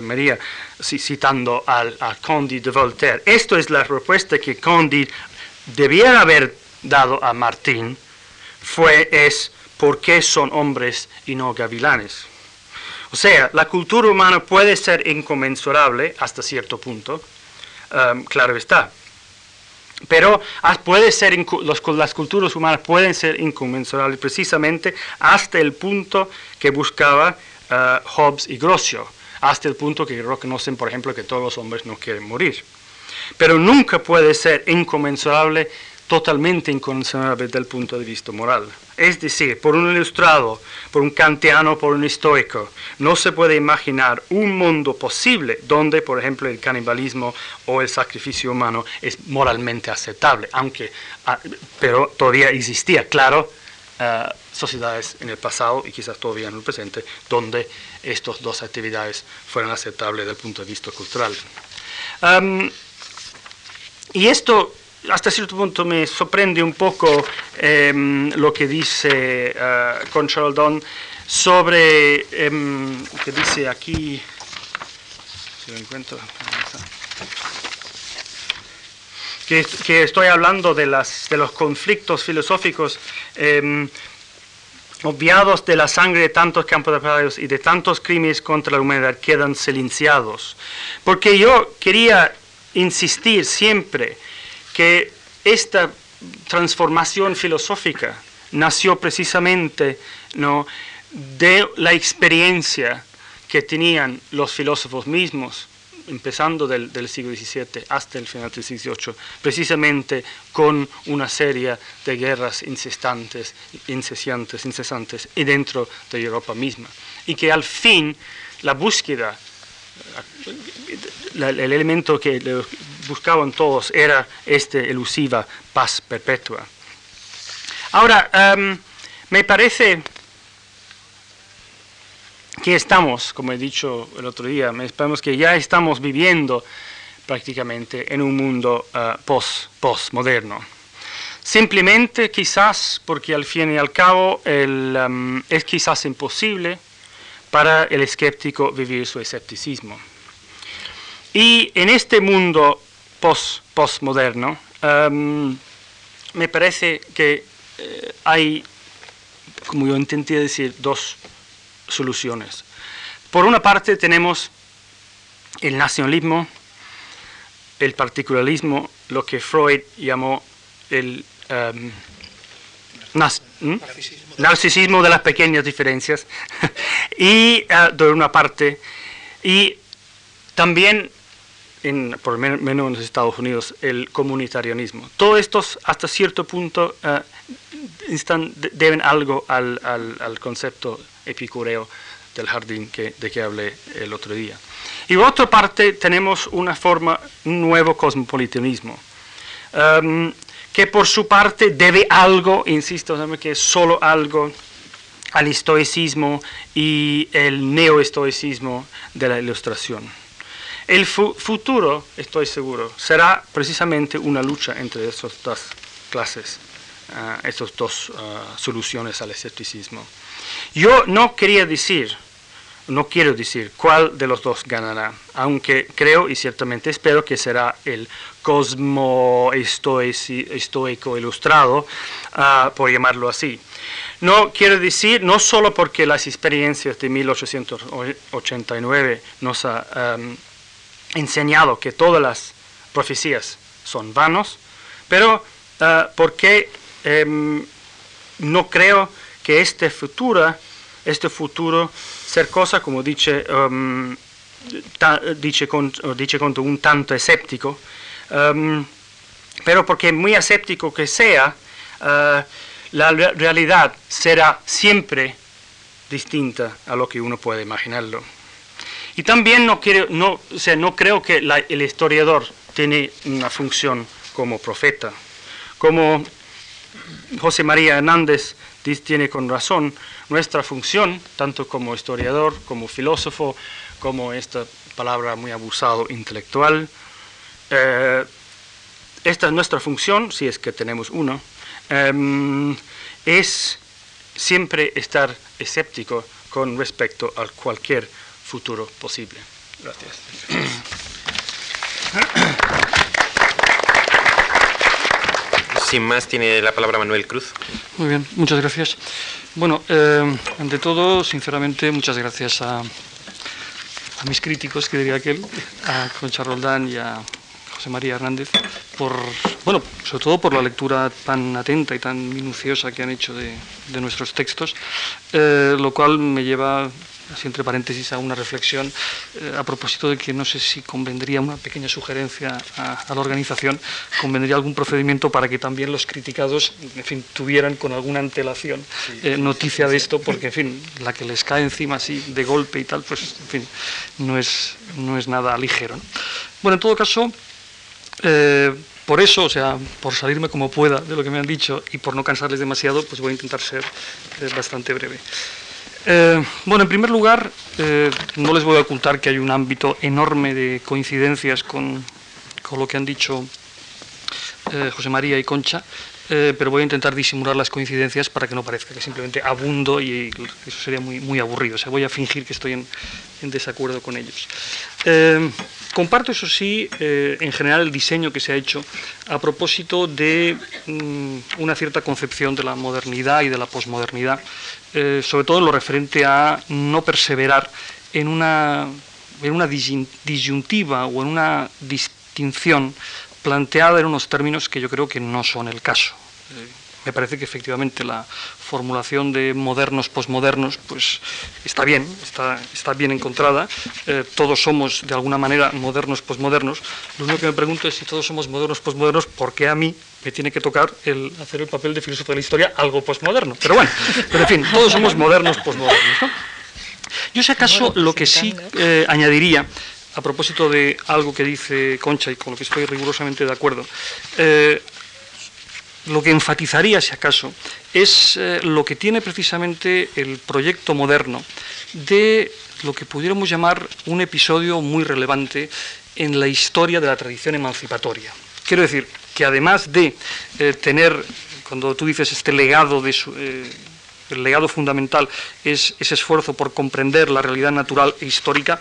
María, citando al, a Candide de Voltaire. Esto es la respuesta que Candide debiera haber dado a Martín, fue, es, ¿por qué son hombres y no gavilanes? O sea, la cultura humana puede ser inconmensurable hasta cierto punto, um, claro está, pero puede ser, los, las culturas humanas pueden ser inconmensurables precisamente hasta el punto que buscaba uh, Hobbes y Grocio, hasta el punto que reconocen, por ejemplo, que todos los hombres no quieren morir. Pero nunca puede ser inconmensurable totalmente inconmensurable desde el punto de vista moral. Es decir, por un ilustrado, por un kantiano, por un estoico, no se puede imaginar un mundo posible donde, por ejemplo, el canibalismo o el sacrificio humano es moralmente aceptable, aunque, ah, pero todavía existía, claro, uh, sociedades en el pasado y quizás todavía en el presente, donde estas dos actividades fueran aceptables desde el punto de vista cultural. Y esto hasta cierto punto me sorprende un poco eh, lo que dice uh, Control Don sobre, eh, que dice aquí, si lo encuentro, que, estoy hablando de, los conflictos filosóficos eh, obviados de la sangre de tantos campos de batalla y de tantos crímenes contra la humanidad quedan silenciados. Porque yo quería insistir siempre que esta transformación filosófica nació precisamente ¿no? de la experiencia que tenían los filósofos mismos, empezando del, siglo XVII hasta el final del siglo XVIII, precisamente con una serie de guerras incesantes, incesantes, incesantes y dentro de Europa misma. Y que al fin la búsqueda, el elemento que buscaban todos era esta elusiva paz perpetua. Ahora, em, me parece que estamos, como he dicho el otro día, me esperamos que ya estamos viviendo prácticamente en un mundo uh, post, postmoderno. Simplemente quizás porque al fin y al cabo em, es quizás imposible para el escéptico vivir su escepticismo. Y en este mundo post, postmoderno, em, me parece que eh, hay, como yo intenté decir, dos soluciones. Por una parte tenemos el nacionalismo, el particularismo, lo que Freud llamó el um, narcisismo. De las pequeñas diferencias, y uh, de una parte, y también, en, por lo menos en los Estados Unidos, el comunitarianismo. Todos estos, hasta cierto punto, uh, deben algo al, al, concepto epicureo del jardín que, de que hablé el otro día. Y por otra parte tenemos una forma, un nuevo cosmopolitanismo, um, que por su parte debe algo, insisto, que es solo algo al estoicismo y el neoestoicismo de la ilustración. El futuro, estoy seguro, será precisamente una lucha entre esas dos clases. Uh, dos uh, soluciones al escepticismo. Yo no quería decir, no quiero decir cuál de los dos ganará, aunque creo y ciertamente espero que será el cosmo estoico ilustrado, uh, por llamarlo así. No quiero decir, no solo porque las experiencias de 1889 nos um, enseñado que todas las profecías son vanos, pero porque Em, no creo que este futuro, este futuro ser cosa, como dice, um, dice, con, dice un tanto escéptico, um, pero porque muy escéptico que sea, uh, la realidad será siempre distinta a lo que uno puede imaginarlo. Y también no, quiero, no, o sea, no creo que el historiador tiene una función como profeta. Como José María Hernández tiene con razón, nuestra función, tanto como historiador, como filósofo, como esta palabra muy abusado, intelectual, eh, esta es nuestra función, si es que tenemos uno, em, es siempre estar escéptico con respecto a cualquier futuro posible. Gracias. Sin más, tiene la palabra Manuel Cruz. Muy bien, muchas gracias. Bueno, eh, ante todo, sinceramente, muchas gracias a, a mis críticos, que diría aquel, a Concha Roldán y a José María Hernández, por, bueno, sobre todo por la lectura tan atenta y tan minuciosa que han hecho de, de nuestros textos, eh, lo cual me lleva así entre paréntesis, a una reflexión eh, a propósito de que no sé si convendría una pequeña sugerencia a, la organización, convendría algún procedimiento para que también los criticados, en fin, tuvieran con alguna antelación eh, noticia de esto, porque, en fin, la que les cae encima así de golpe y tal, pues, en fin, no es, no es nada ligero. Bueno, en todo caso, eh, por eso, o sea, por salirme como pueda de lo que me han dicho y por no cansarles demasiado, pues voy a intentar ser bastante breve. Eh, bueno, en primer lugar, eh, no les voy a ocultar que hay un ámbito enorme de coincidencias con, lo que han dicho eh, José María y Concha, pero voy a intentar disimular las coincidencias para que no parezca que simplemente abundo y eso sería muy, muy aburrido. O sea, voy a fingir que estoy en, desacuerdo con ellos. comparto, eso sí, en general el diseño que se ha hecho a propósito de mm, una cierta concepción de la modernidad y de la posmodernidad eh, sobre todo en lo referente a no perseverar en una, en una disyuntiva o en una distinción planteada en unos términos que yo creo que no son el caso. Eh, me parece que efectivamente la formulación de modernos, posmodernos, pues está bien, está, está bien encontrada. Eh, todos somos de alguna manera modernos, posmodernos. Lo único que me pregunto es si todos somos modernos, posmodernos, ¿por qué a mí me tiene que tocar el hacer el papel de filósofo de la historia algo posmoderno? Pero bueno, pero en fin, todos somos modernos, posmodernos. Yo si acaso lo que sí eh, añadiría a propósito de algo que dice Concha y con lo que estoy rigurosamente de acuerdo, eh, lo que enfatizaría, si acaso, es eh, lo que tiene precisamente el proyecto moderno de lo que pudiéramos llamar un episodio muy relevante en la historia de la tradición emancipatoria. Quiero decir que además de eh, tener, cuando tú dices este legado de el legado fundamental es ese esfuerzo por comprender la realidad natural e histórica,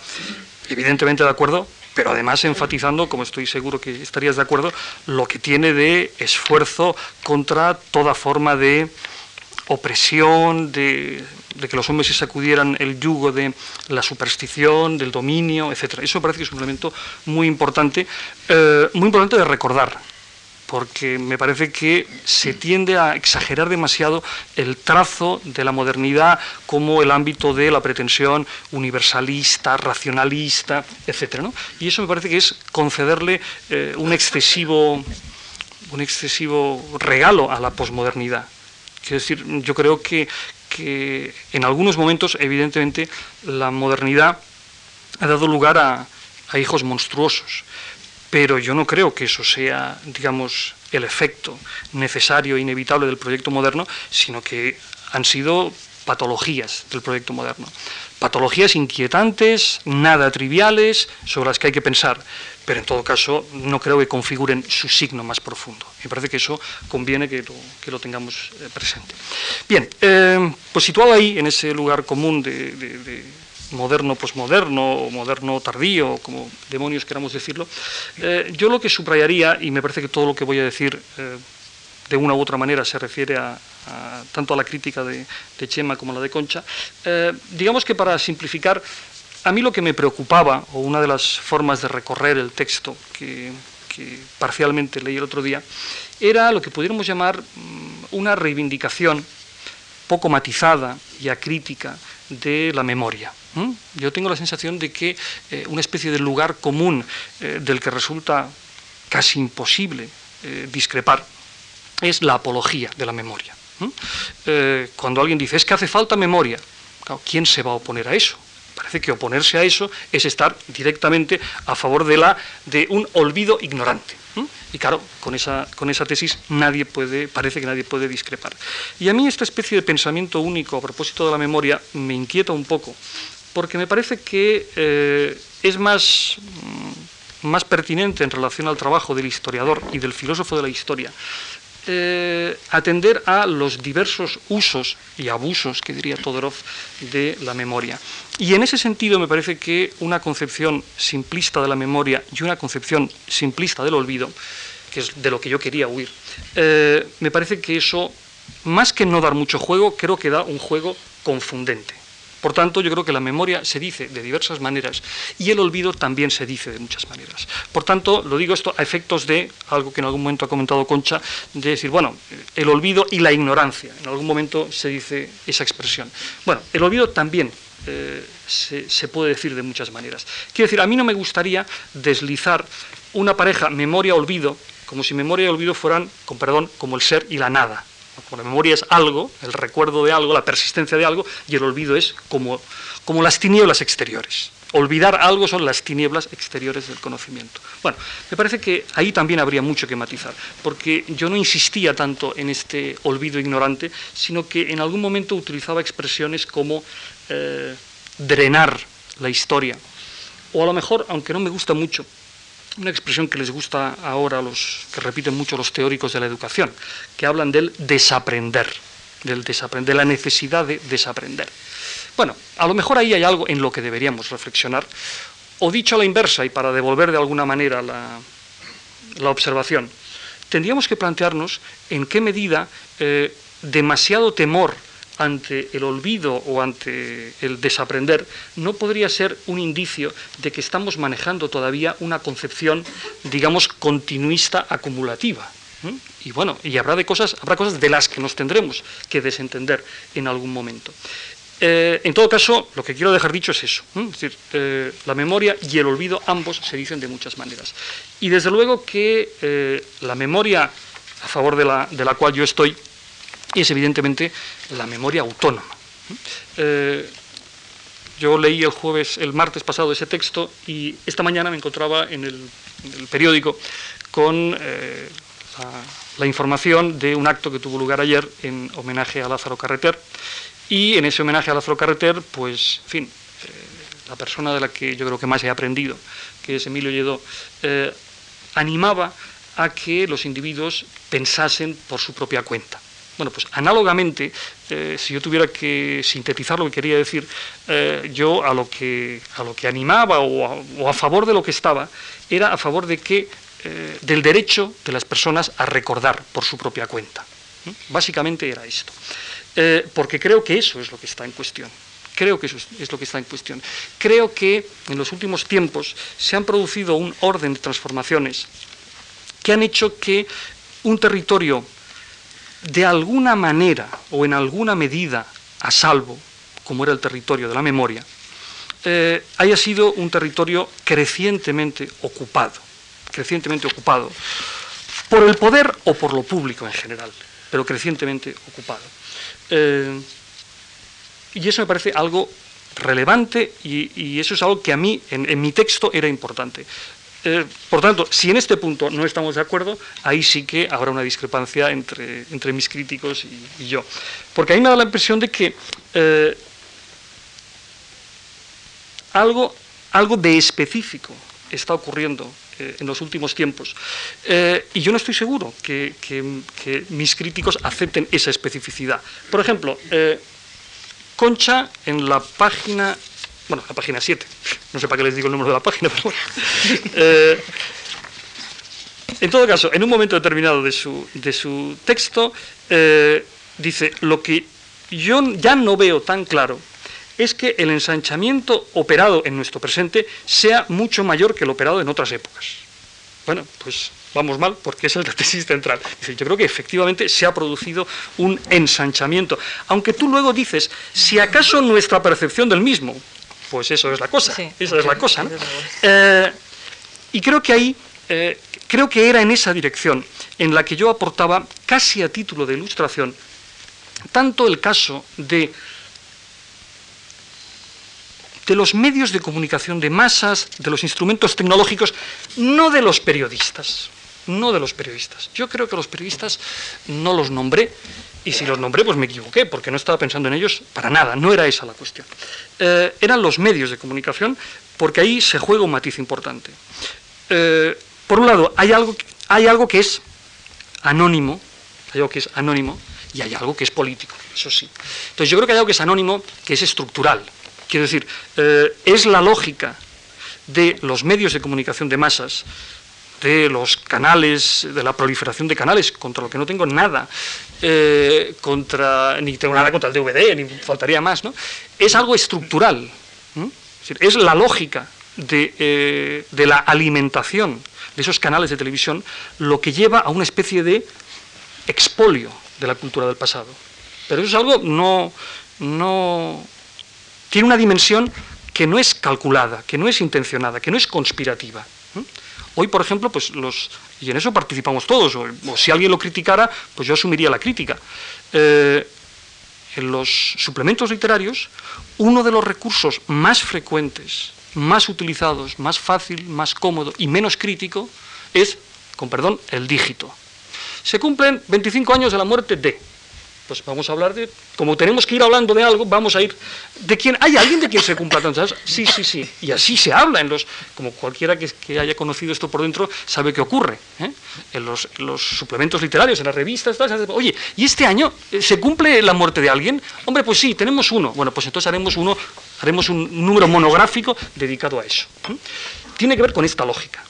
evidentemente de acuerdo, pero además enfatizando, como estoy seguro que estarías de acuerdo, lo que tiene de esfuerzo contra toda forma de opresión, de, que los hombres se sacudieran el yugo de la superstición, del dominio, etc. Eso parece que es un elemento muy importante, eh, muy importante de recordar porque me parece que se tiende a exagerar demasiado el trazo de la modernidad como el ámbito de la pretensión universalista, racionalista, etc. Y eso me parece que es concederle eh, un, excesivo, un excesivo regalo a la posmodernidad. Quiero decir, yo creo que, en algunos momentos, evidentemente, la modernidad ha dado lugar a, a hijos monstruosos pero yo no creo que eso sea, digamos, el efecto necesario e inevitable del proyecto moderno, sino que han sido patologías del proyecto moderno. Patologías inquietantes, nada triviales, sobre las que hay que pensar, pero en todo caso no creo que configuren su signo más profundo. Me parece que eso conviene que lo, tengamos eh, presente. Bien, eh, pues situado ahí, en ese lugar común de moderno posmoderno o moderno tardío, como demonios queramos decirlo, eh, yo lo que subrayaría, y me parece que todo lo que voy a decir eh, de una u otra manera se refiere a, tanto a la crítica de, Chema como a la de Concha, eh, digamos que para simplificar, a mí lo que me preocupaba, o una de las formas de recorrer el texto que, que parcialmente leí el otro día, era lo que pudiéramos llamar mm, una reivindicación poco matizada y acrítica de la memoria. Yo tengo la sensación de que eh, una especie de lugar común eh, del que resulta casi imposible eh, discrepar es la apología de la memoria. cuando alguien dice es que hace falta memoria, ¿quién se va a oponer a eso? Parece que oponerse a eso es estar directamente a favor de, la, de un olvido ignorante. Y claro, con esa, con esa tesis nadie puede, parece que nadie puede discrepar. Y a mí esta especie de pensamiento único a propósito de la memoria me inquieta un poco, porque me parece que eh, es más, mm, más pertinente en relación al trabajo del historiador y del filósofo de la historia eh, atender a los diversos usos y abusos, que diría Todorov, de la memoria. Y en ese sentido me parece que una concepción simplista de la memoria y una concepción simplista del olvido, que es de lo que yo quería huir, eh, me parece que eso, más que no dar mucho juego, creo que da un juego confundente. Por tanto, yo creo que la memoria se dice de diversas maneras y el olvido también se dice de muchas maneras. Por tanto, lo digo esto a efectos de algo que en algún momento ha comentado Concha, de decir, bueno, el olvido y la ignorancia. En algún momento se dice esa expresión. Bueno, el olvido también eh, se, se, puede decir de muchas maneras. Quiero decir, a mí no me gustaría deslizar una pareja memoria-olvido como si memoria y olvido fueran, con perdón, como el ser y la nada. La memoria es algo, el recuerdo de algo, la persistencia de algo, y el olvido es como, como las tinieblas exteriores. Olvidar algo son las tinieblas exteriores del conocimiento. Bueno, me parece que ahí también habría mucho que matizar, porque yo no insistía tanto en este olvido ignorante, sino que en algún momento utilizaba expresiones como eh, drenar la historia, o a lo mejor, aunque no me gusta mucho, una expresión que les gusta ahora a los que repiten mucho los teóricos de la educación, que hablan del desaprender, del de la necesidad de desaprender. Bueno, a lo mejor ahí hay algo en lo que deberíamos reflexionar, o dicho a la inversa, y para devolver de alguna manera la, observación, tendríamos que plantearnos en qué medida eh, demasiado temor ante el olvido o ante el desaprender no podría ser un indicio de que estamos manejando todavía una concepción, digamos, continuista acumulativa. Y bueno, y habrá, de cosas, habrá cosas de las que nos tendremos que desentender en algún momento. Eh, en todo caso, lo que quiero dejar dicho es eso. Es decir, eh, la memoria y el olvido ambos se dicen de muchas maneras. Y desde luego que eh, la memoria a favor de la, de la, cual yo estoy es evidentemente la memoria autónoma. yo leí el jueves, el martes pasado ese texto y esta mañana me encontraba en el, periódico con la, la información de un acto que tuvo lugar ayer en homenaje a Lázaro Carreter y en ese homenaje a Lázaro Carreter, pues, en fin, eh, la persona de la que yo creo que más he aprendido, que es Emilio Lledó, eh, animaba a que los individuos pensasen por su propia cuenta. Bueno, pues análogamente, eh, si yo tuviera que sintetizar lo que quería decir, yo a lo que, a lo que animaba o a, favor de lo que estaba, era a favor de que, del derecho de las personas a recordar por su propia cuenta. Básicamente era esto. Eh, porque creo que eso es lo que está en cuestión. Creo que eso es, lo que está en cuestión. Creo que en los últimos tiempos se han producido un orden de transformaciones que han hecho que un territorio de alguna manera o en alguna medida a salvo, como era el territorio de la memoria, eh, haya sido un territorio crecientemente ocupado, crecientemente ocupado por el poder o por lo público en general, pero crecientemente ocupado. Eh, y eso me parece algo relevante y, eso es algo que a mí en, mi texto era importante. Eh, por tanto, si en este punto no estamos de acuerdo, ahí sí que habrá una discrepancia entre, entre mis críticos y, yo. Porque a mí me da la impresión de que eh, algo, algo de específico está ocurriendo en los últimos tiempos. Eh, y yo no estoy seguro que, mis críticos acepten esa especificidad. Por ejemplo, eh, Concha en la página, bueno, la página 7, no sé para qué les digo el número de la página, pero bueno. Eh, en todo caso, en un momento determinado de su, de su texto, dice, lo que yo ya no veo tan claro es que el ensanchamiento operado en nuestro presente sea mucho mayor que el operado en otras épocas. Bueno, pues vamos mal porque es el la tesis central. yo creo que efectivamente se ha producido un ensanchamiento. Aunque tú luego dices, si acaso nuestra percepción del mismo, pues eso es la cosa, esa es la cosa. Eh, y creo que ahí, eh, creo que era en esa dirección en la que yo aportaba, casi a título de ilustración, tanto el caso de de los medios de comunicación de masas, de los instrumentos tecnológicos, no de los periodistas, no de los periodistas. Yo creo que los periodistas no los nombré, y si los nombré, pues me equivoqué, porque no estaba pensando en ellos para nada, no era esa la cuestión. Eh, eran los medios de comunicación, porque ahí se juega un matiz importante. Eh, por un lado, hay algo, hay algo que es anónimo, hay algo que es anónimo, y hay algo que es político, eso sí. Entonces yo creo que hay algo que es anónimo, que es estructural, Quiero decir, eh, es la lógica de los medios de comunicación de masas, de los canales, de la proliferación de canales, contra lo que no tengo nada, eh, contra, ni tengo nada contra el DVD, ni faltaría más, ¿no? Es algo estructural. Es, la lógica de, eh, de, la alimentación de esos canales de televisión lo que lleva a una especie de expolio de la cultura del pasado. Pero eso es algo no, no, tiene una dimensión que no es calculada, que no es intencionada, que no es conspirativa. Hoy, por ejemplo, pues los, y en eso participamos todos, o, si alguien lo criticara, pues yo asumiría la crítica. Eh, en los suplementos literarios, uno de los recursos más frecuentes, más utilizados, más fácil, más cómodo y menos crítico es, con perdón, el dígito. Se cumplen 25 años de la muerte de pues vamos a hablar de, como tenemos que ir hablando de algo, vamos a ir, ¿de quién? ¿Hay alguien de quien se cumpla tantas? Sí, sí, sí, y así se habla en los, como cualquiera que, haya conocido esto por dentro sabe que ocurre, ¿eh? en los, suplementos literarios, en las revistas, oye, ¿y este año eh, se cumple la muerte de alguien? Hombre, pues sí, tenemos uno, bueno, pues entonces haremos uno, haremos un número monográfico dedicado a eso. ¿eh? Tiene que ver con esta lógica,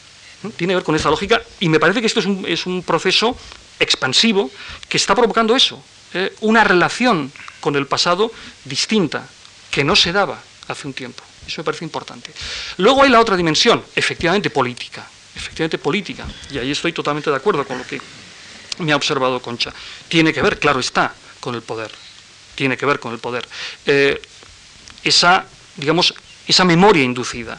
tiene que ver con esta lógica, y me parece que esto es un proceso expansivo que está provocando eso, eh, una relación con el pasado distinta, que no se daba hace un tiempo. Eso me parece importante. Luego hay la otra dimensión, efectivamente política, efectivamente política, y ahí estoy totalmente de acuerdo con lo que me ha observado Concha. Tiene que ver, claro está, con el poder. Tiene que ver con el poder. Eh, esa, digamos, esa memoria inducida.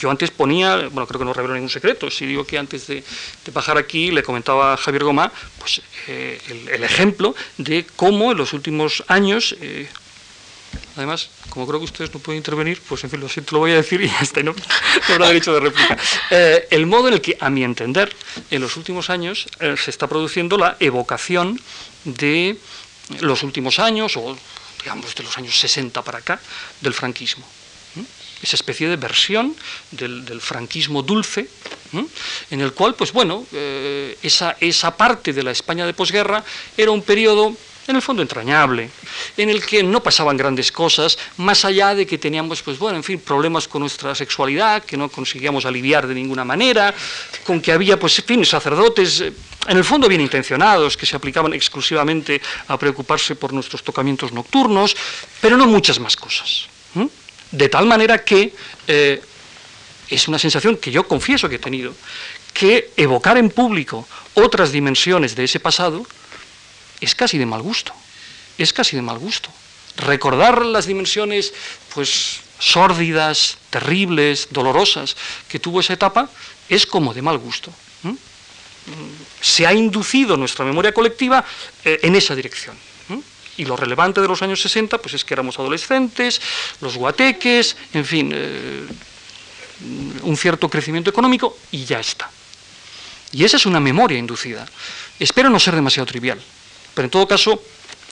Yo antes ponía, bueno, creo que no revelo ningún secreto, si digo que antes de, bajar aquí le comentaba a Javier Goma pues, eh, el, ejemplo de cómo en los últimos años eh, Además, como creo que ustedes no pueden intervenir, pues en fin, lo siento, lo voy a decir y ya está, no, habrá derecho de réplica. Eh, el modo en el que, a mi entender, en los últimos años se está produciendo la evocación de los últimos años, o digamos de los años 60 para acá, del franquismo. Esa especie de versión del, franquismo dulce, en el cual, pues bueno, eh, esa, esa parte de la España de posguerra era un periodo en el fondo entrañable, en el que no pasaban grandes cosas, más allá de que teníamos, pues bueno, en fin, problemas con nuestra sexualidad, que no conseguíamos aliviar de ninguna manera, con que había, pues, fin, sacerdotes, eh, en el fondo bien intencionados, que se aplicaban exclusivamente a preocuparse por nuestros tocamientos nocturnos, pero no muchas más cosas. De tal manera que eh, es una sensación que yo confieso que he tenido, que evocar en público otras dimensiones de ese pasado, es casi de mal gusto, es casi de mal gusto. Recordar las dimensiones, pues, sórdidas, terribles, dolorosas que tuvo esa etapa, es como de mal gusto. Se ha inducido nuestra memoria colectiva eh, en esa dirección. Y lo relevante de los años 60, pues es que éramos adolescentes, los guateques, en fin, eh, un cierto crecimiento económico y ya está. Y esa es una memoria inducida. Espero no ser demasiado trivial. Pero en todo caso,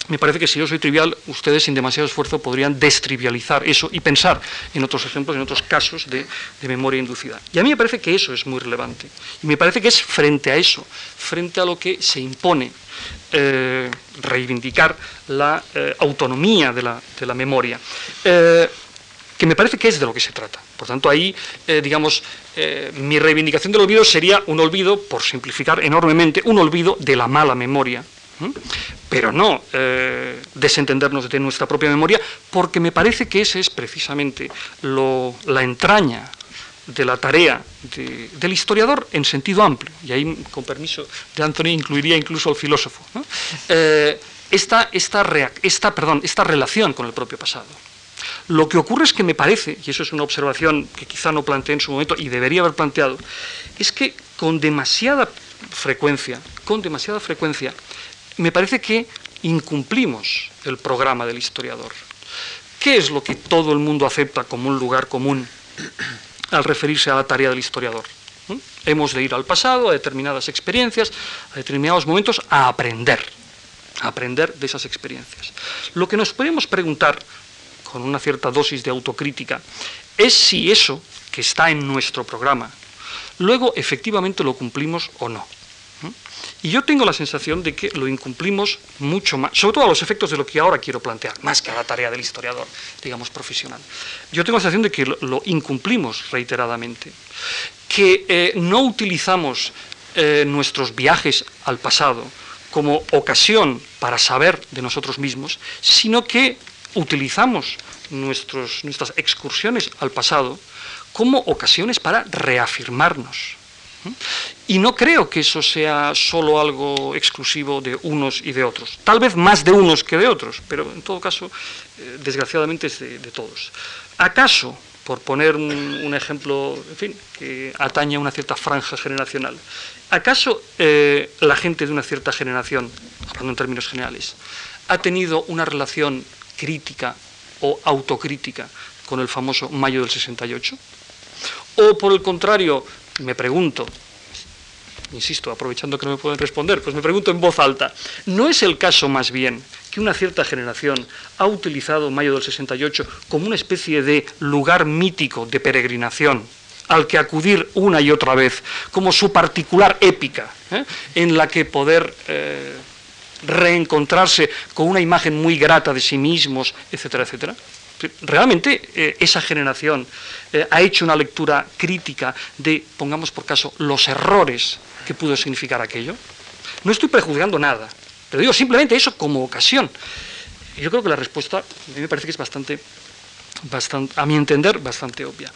me parece que si yo soy trivial, ustedes sin demasiado esfuerzo podrían destrivializar eso y pensar en otros ejemplos, en otros casos de, memoria inducida. Y a mí me parece que eso es muy relevante. Y me parece que es frente a eso, frente a lo que se impone eh, reivindicar la eh, autonomía de la, memoria. Eh, que me parece que es de lo que se trata. Por tanto, ahí, digamos, mi reivindicación del olvido sería un olvido, por simplificar enormemente, un olvido de la mala memoria, pero no desentendernos de nuestra propia memoria, porque me parece que esa es precisamente la entraña de la tarea del historiador en sentido amplio, y ahí, con permiso de Anthony, incluiría incluso al filósofo, eh, esta, esta, perdón, esta relación con el propio pasado. Lo que ocurre es que me parece, y eso es una observación que quizá no planteé en su momento y debería haber planteado, es que con demasiada frecuencia, con demasiada frecuencia, me parece que incumplimos el programa del historiador. ¿Qué es lo que todo el mundo acepta como un lugar común al referirse a la tarea del historiador? Hemos de ir al pasado, a determinadas experiencias, a determinados momentos, a aprender, a aprender de esas experiencias. Lo que nos podemos preguntar, con una cierta dosis de autocrítica, es si eso que está en nuestro programa, luego efectivamente lo cumplimos o no. Y yo tengo la sensación de que lo incumplimos mucho más, sobre todo a los efectos de lo que ahora quiero plantear, más que a la tarea del historiador, digamos, profesional. Yo tengo la sensación de que lo, incumplimos reiteradamente, que eh, no utilizamos eh, nuestros viajes al pasado como ocasión para saber de nosotros mismos, sino que utilizamos nuestros, nuestras excursiones al pasado como ocasiones para reafirmarnos y no creo que eso sea solo algo exclusivo de unos y de otros. Tal vez más de unos que de otros, pero en todo caso, eh, desgraciadamente es de, todos. ¿Acaso, por poner un, ejemplo, en fin, que atañe a una cierta franja generacional, ¿acaso eh, la gente de una cierta generación, hablando en términos generales, ha tenido una relación crítica o autocrítica con el famoso mayo del 68? ¿O por el contrario, me pregunto, insisto, aprovechando que no me pueden responder, pues me pregunto en voz alta, ¿no es el caso más bien que una cierta generación ha utilizado Mayo del 68 como una especie de lugar mítico de peregrinación al que acudir una y otra vez, como su particular épica, ¿eh? en la que poder eh, reencontrarse con una imagen muy grata de sí mismos, etcétera, etcétera? Realmente eh, esa generación eh, ha hecho una lectura crítica de, pongamos por caso, los errores que pudo significar aquello. No estoy prejuzgando nada, Pero digo simplemente eso como ocasión. Yo creo que la respuesta a mí me parece que es bastante, bastante, a mi entender, bastante obvia.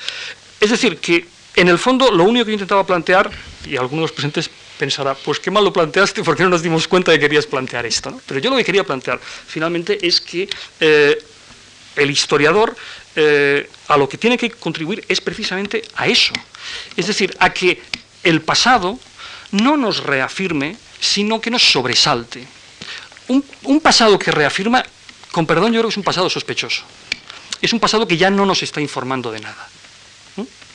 Es decir, que en el fondo lo único que yo intentaba plantear, y algunos de los presentes pensará, pues qué mal lo planteaste, porque no nos dimos cuenta de que querías plantear esto. Pero yo lo que quería plantear finalmente es que eh, el historiador eh, a lo que tiene que contribuir es precisamente a eso. Es decir, a que el pasado no nos reafirme, sino que nos sobresalte. Un, pasado que reafirma, con perdón, yo creo que es un pasado sospechoso. Es un pasado que ya no nos está informando de nada,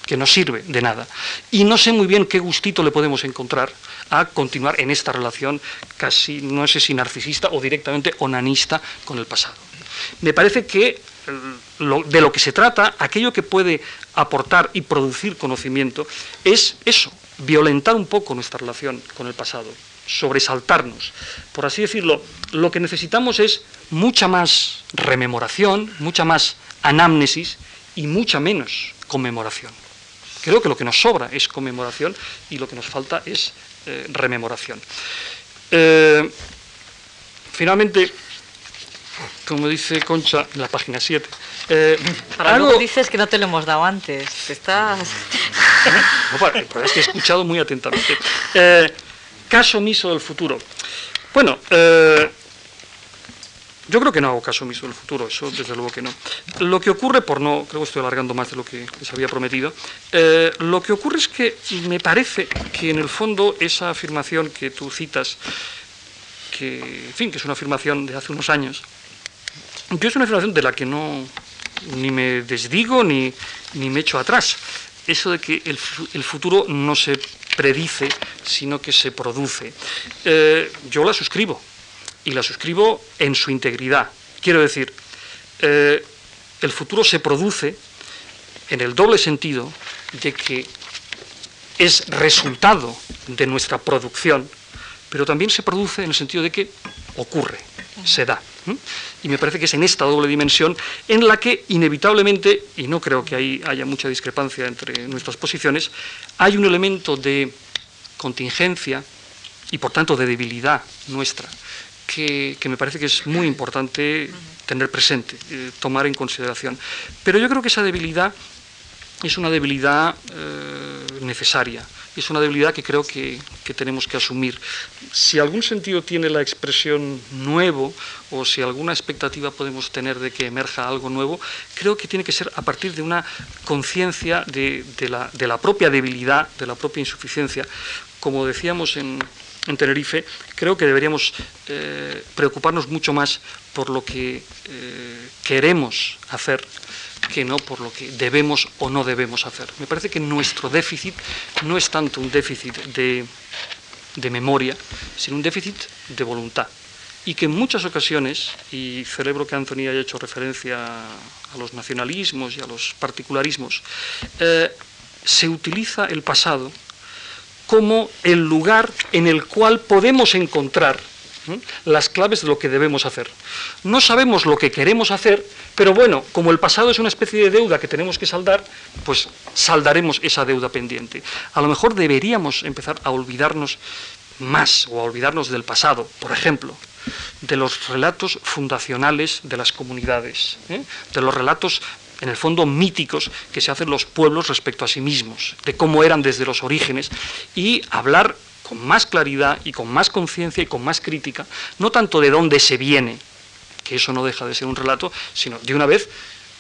que no sirve de nada. Y no sé muy bien qué gustito le podemos encontrar a continuar en esta relación casi, no sé si narcisista o directamente onanista con el pasado. Me parece que de lo que se trata, aquello que puede aportar y producir conocimiento, es eso, violentar un poco nuestra relación con el pasado, sobresaltarnos. Por así decirlo, lo que necesitamos es mucha más rememoración, mucha más anamnesis y mucha menos conmemoración. Creo que lo que nos sobra es conmemoración y lo que nos falta es eh, rememoración. Eh, finalmente, como dice Concha en la página 7. Eh, Para luego dices que no te lo hemos dado antes. Estás... no, es que he escuchado muy atentamente. Eh, caso omiso del futuro. Bueno, eh, yo creo que no hago caso omiso del futuro, eso desde luego que no. Lo que ocurre, por no, creo que estoy alargando más de lo que les había prometido, eh, lo que ocurre es que me parece que en el fondo esa afirmación que tú citas, que, en fin, que es una afirmación de hace unos años, yo es una afirmación de la que no ni me desdigo ni, ni me echo atrás. Eso de que el, futuro no se predice, sino que se produce. Eh, yo la suscribo, y la suscribo en su integridad. Quiero decir, eh, el futuro se produce en el doble sentido de que es resultado de nuestra producción, pero también se produce en el sentido de que ocurre, se da. Y me parece que es en esta doble dimensión en la que inevitablemente, y no creo que ahí haya mucha discrepancia entre nuestras posiciones, hay un elemento de contingencia y por tanto de debilidad nuestra, que, me parece que es muy importante tener presente, eh, tomar en consideración. Pero yo creo que esa debilidad es una debilidad eh, necesaria es una debilidad que creo que, tenemos que asumir. Si algún sentido tiene la expresión nuevo o si alguna expectativa podemos tener de que emerja algo nuevo, creo que tiene que ser a partir de una conciencia de, la, propia debilidad, de la propia insuficiencia. Como decíamos en, Tenerife, creo que deberíamos eh, preocuparnos mucho más por lo que eh, queremos hacer que no por lo que debemos o no debemos hacer. Me parece que nuestro déficit no es tanto un déficit de, memoria, sino un déficit de voluntad. Y que en muchas ocasiones, y celebro que Anthony haya hecho referencia a los nacionalismos y a los particularismos, eh, se utiliza el pasado como el lugar en el cual podemos encontrar las claves de lo que debemos hacer. No sabemos lo que queremos hacer, pero bueno, como el pasado es una especie de deuda que tenemos que saldar, pues saldaremos esa deuda pendiente. A lo mejor deberíamos empezar a olvidarnos más o a olvidarnos del pasado, por ejemplo, de los relatos fundacionales de las comunidades, ¿eh? de los relatos en el fondo míticos que se hacen los pueblos respecto a sí mismos, de cómo eran desde los orígenes, y hablar con más claridad y con más conciencia y con más crítica, no tanto de dónde se viene, que eso no deja de ser un relato, sino de una vez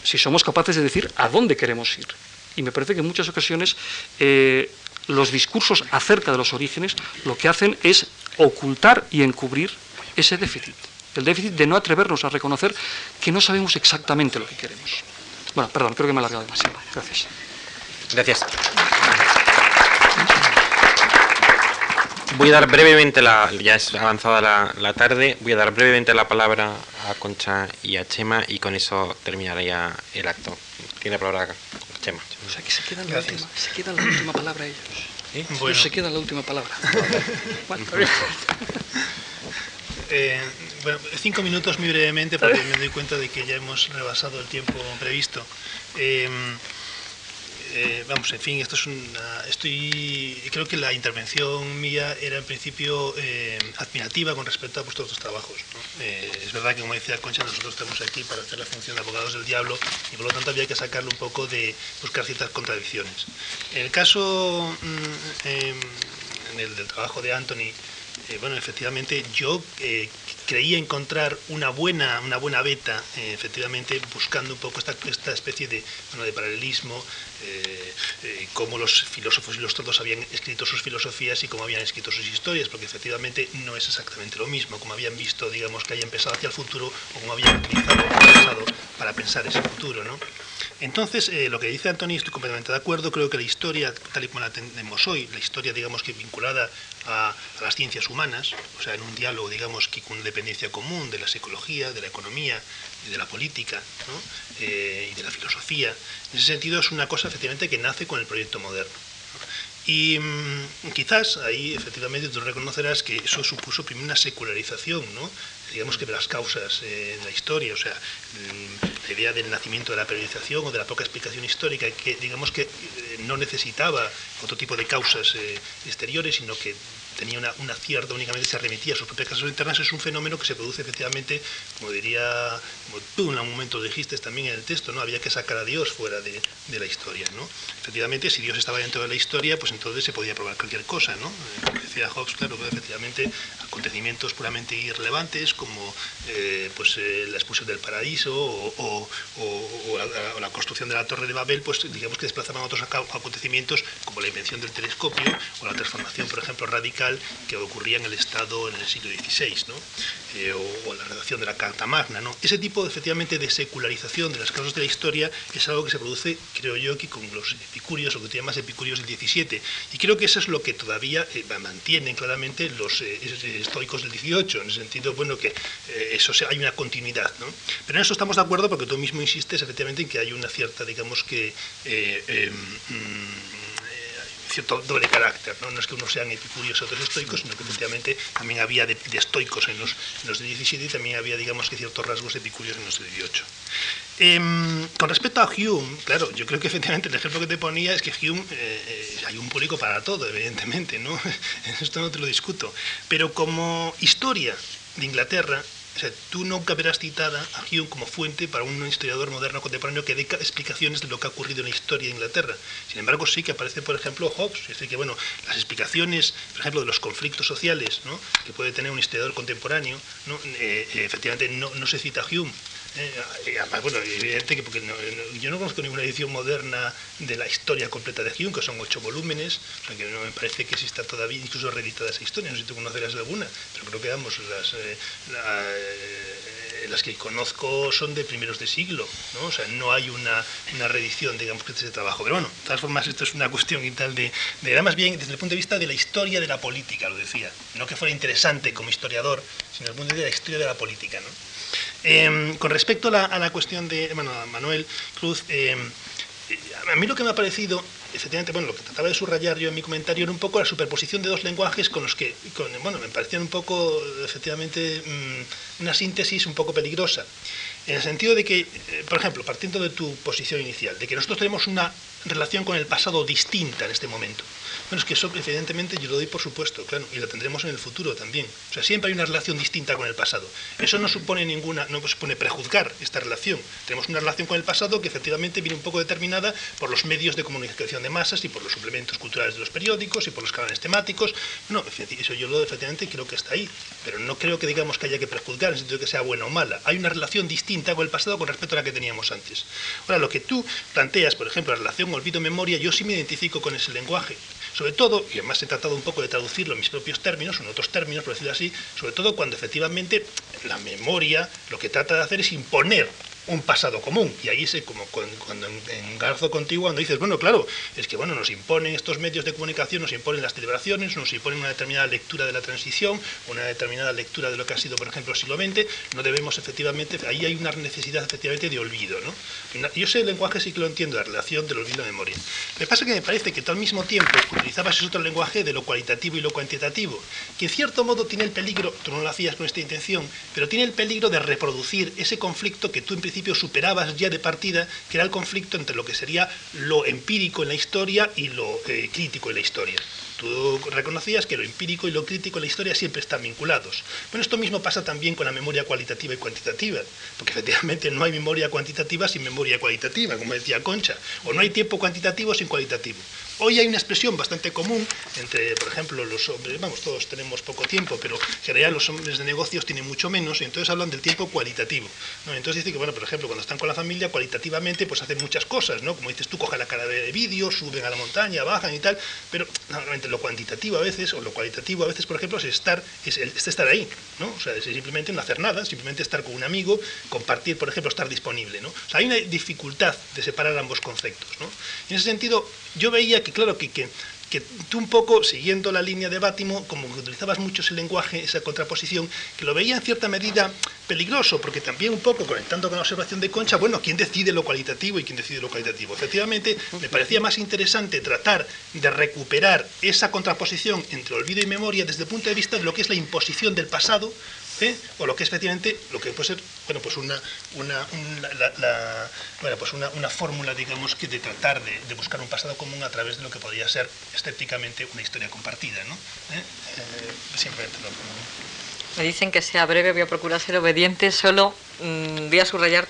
si somos capaces de decir a dónde queremos ir. Y me parece que en muchas ocasiones eh, los discursos acerca de los orígenes lo que hacen es ocultar y encubrir ese déficit, el déficit de no atrevernos a reconocer que no sabemos exactamente lo que queremos. Bueno, perdón, creo que me he alargado demasiado. Gracias. Gracias. Voy a dar brevemente, la, ya es avanzada la, tarde, voy a dar brevemente la palabra a Concha y a Chema y con eso terminaría el acto. Tiene la palabra Chema. O sea que se queda la, última, se queda la última palabra ellos. ¿Eh? Bueno. se queda la última palabra. Eh, bueno, cinco minutos muy brevemente porque me doy cuenta de que ya hemos rebasado el tiempo previsto. Eh, eh, vamos, en fin, esto es una, estoy, creo que la intervención mía era en principio eh, admirativa con respecto a vuestros dos trabajos. Eh, es verdad que, como decía Concha, nosotros estamos aquí para hacer la función de abogados del diablo y por lo tanto había que sacarle un poco de buscar ciertas contradicciones. En el caso mm, em, en el del trabajo de Anthony, bueno, efectivamente yo creía encontrar una buena, una buena beta, eh, efectivamente, buscando un poco esta, esta especie de, bueno, de paralelismo, eh, eh, cómo los filósofos y los todos habían escrito sus filosofías y cómo habían escrito sus historias, porque efectivamente no es exactamente lo mismo, como habían visto, digamos, que hayan empezado hacia el futuro o como habían utilizado el pasado para pensar ese futuro, ¿no? Entonces, eh, lo que dice Antonio, estoy completamente de acuerdo, creo que la historia, tal y como la tenemos hoy, la historia, digamos, que vinculada a, las ciencias humanas, o sea, en un diálogo, digamos, que con dependencia común de la psicología, de la economía y de la política eh, y de la filosofía, en ese sentido es una cosa, efectivamente, que nace con el proyecto moderno. Y mm, quizás ahí efectivamente tú reconocerás que eso supuso primero una secularización, ¿no? digamos que de las causas eh, de la historia, o sea, la idea del nacimiento de la periodización o de la poca explicación histórica, que digamos que eh, no necesitaba otro tipo de causas eh, exteriores, sino que tenía una, cierta, únicamente se remitía a sus propias causas internas, es un fenómeno que se produce efectivamente, como diría, como tú en algún momento dijiste también en el texto, ¿no? había que sacar a Dios fuera de, la historia. ¿no? Efectivamente, si Dios estaba dentro de la historia, pues entonces se podía probar cualquier cosa. ¿no? decía Hobbes, claro, pues efectivamente, acontecimientos puramente irrelevantes como eh, pues, eh, la expulsión del paraíso o, o, o, la, construcción de la Torre de Babel, pues digamos que desplazaban otros acontecimientos como la invención del telescopio o la transformación, por ejemplo, radical que ocurría en el Estado en el siglo XVI. Eh, o, la redacción de la Carta Magna. Ese tipo, efectivamente, de secularización de las causas de la historia es algo que se produce, creo yo, aquí con los epicúreos, o que te llamas epicúreos del XVII. Y creo que eso es lo que todavía eh, mantienen claramente los eh, estoicos del XVIII, en el sentido, bueno, que eh, eso hay una continuidad. Pero en eso estamos de acuerdo porque tú mismo insistes, efectivamente, en que hay una cierta, digamos que... Mmm, cierto doble carácter, ¿no? no es que unos sean epicúreos y otros estoicos, sino que efectivamente también había de, estoicos en los, en los de 17 y también había, digamos, que ciertos rasgos epicúreos en los de 18. Eh, con respecto a Hume, claro, yo creo que efectivamente el ejemplo que te ponía es que Hume, eh, eh, hay un público para todo, evidentemente, ¿no? Esto no te lo discuto, pero como historia de Inglaterra, o sea, tú nunca verás citada a Hume como fuente para un historiador moderno contemporáneo que dé explicaciones de lo que ha ocurrido en la historia de Inglaterra. Sin embargo, sí que aparece, por ejemplo, Hobbes. Es decir, que bueno, las explicaciones, por ejemplo, de los conflictos sociales ¿no? que puede tener un historiador contemporáneo, ¿no? eh, efectivamente no, no se cita a Hume. Eh, además, bueno, evidente que porque no, yo no conozco ninguna edición moderna de la historia completa de Hume, que son ocho volúmenes, o sea que no me parece que exista todavía incluso reeditada esa historia, no sé si tú conocerás alguna, pero creo que vamos, las, eh, eh, las que conozco son de primeros de siglo, ¿no? o sea, no hay una, una reedición, digamos, de ese trabajo. Pero bueno, de todas formas, esto es una cuestión y tal de, de, más bien desde el punto de vista de la historia de la política, lo decía, no que fuera interesante como historiador, sino desde el punto de vista de la historia de la política, ¿no? Eh, con respecto a la, cuestión de Manuel Cruz, eh, a mí lo que me ha parecido, efectivamente, bueno, lo que trataba de subrayar yo en mi comentario era un poco la superposición de dos lenguajes con los que, con, bueno, me parecían un poco, efectivamente, mmm, una síntesis un poco peligrosa. En el sentido de que, eh, por ejemplo, partiendo de tu posición inicial, de que nosotros tenemos una relación con el pasado distinta en este momento. Bueno, es que eso evidentemente yo lo doy por supuesto, claro, y lo tendremos en el futuro también. O sea, siempre hay una relación distinta con el pasado. Eso no supone ninguna, no supone prejuzgar esta relación. Tenemos una relación con el pasado que efectivamente viene un poco determinada por los medios de comunicación de masas y por los suplementos culturales de los periódicos y por los canales temáticos. No, eso yo lo efectivamente creo que está ahí, pero no creo que digamos que haya que prejuzgar en el sentido de que sea buena o mala. Hay una relación distinta con el pasado con respecto a la que teníamos antes. Ahora, lo que tú planteas, por ejemplo, la relación olvido-memoria, yo sí me identifico con ese lenguaje. Sobre todo, y además he tratado un poco de traducirlo en mis propios términos, en otros términos, por decirlo así, sobre todo cuando efectivamente la memoria lo que trata de hacer es imponer un pasado común. Y ahí es como cuando engarzo contigo cuando dices, bueno, claro, es que bueno, nos imponen estos medios de comunicación, nos imponen las celebraciones, nos imponen una determinada lectura de la transición, una determinada lectura de lo que ha sido, por ejemplo, el siglo XX, no debemos efectivamente, ahí hay una necesidad efectivamente de olvido, ¿no? Yo sé el lenguaje sí que lo entiendo, la relación del olvido y la memoria. Me pasa que me parece que todo al mismo tiempo, utilizabas ese otro lenguaje de lo cualitativo y lo cuantitativo, que en cierto modo tiene el peligro, tú no lo hacías con esta intención, pero tiene el peligro de reproducir ese conflicto que tú en principio superabas ya de partida, que era el conflicto entre lo que sería lo empírico en la historia y lo eh, crítico en la historia. Tú reconocías que lo empírico y lo crítico en la historia siempre están vinculados. Bueno, esto mismo pasa también con la memoria cualitativa y cuantitativa, porque efectivamente no hay memoria cuantitativa sin memoria cualitativa, como decía Concha, o no hay tiempo cuantitativo sin cualitativo. Hoy hay una expresión bastante común entre, por ejemplo, los hombres, vamos, todos tenemos poco tiempo, pero en general los hombres de negocios tienen mucho menos, y entonces hablan del tiempo cualitativo. Entonces dice que, bueno, por ejemplo, cuando están con la familia, cualitativamente, pues hacen muchas cosas, ¿no? Como dices tú, cogen la cara de vídeo, suben a la montaña, bajan y tal, pero normalmente lo cuantitativo a veces, o lo cualitativo a veces, por ejemplo, es estar, es, estar ahí, ¿no? O sea, es simplemente no hacer nada, simplemente estar con un amigo, compartir, por ejemplo, estar disponible, ¿no? O sea, hay una dificultad de separar ambos conceptos, ¿no? En ese sentido, yo veía que, claro, que, que, tú un poco, siguiendo la línea de Bátimo, como que utilizabas mucho ese lenguaje, esa contraposición, que lo veía en cierta medida peligroso, porque también un poco, conectando con la observación de Concha, bueno, ¿quién decide lo cualitativo y quién decide lo cualitativo? Efectivamente, me parecía más interesante tratar de recuperar esa contraposición entre olvido y memoria desde el punto de vista de lo que es la imposición del pasado o lo que es efectivamente lo que puede ser bueno pues una una, bueno, pues una, una, fórmula digamos que de tratar de, buscar un pasado común a través de lo que podría ser estéticamente una historia compartida ¿no? ¿Eh? Eh, me dicen que sea breve voy a procurar ser obediente solo mm, voy a subrayar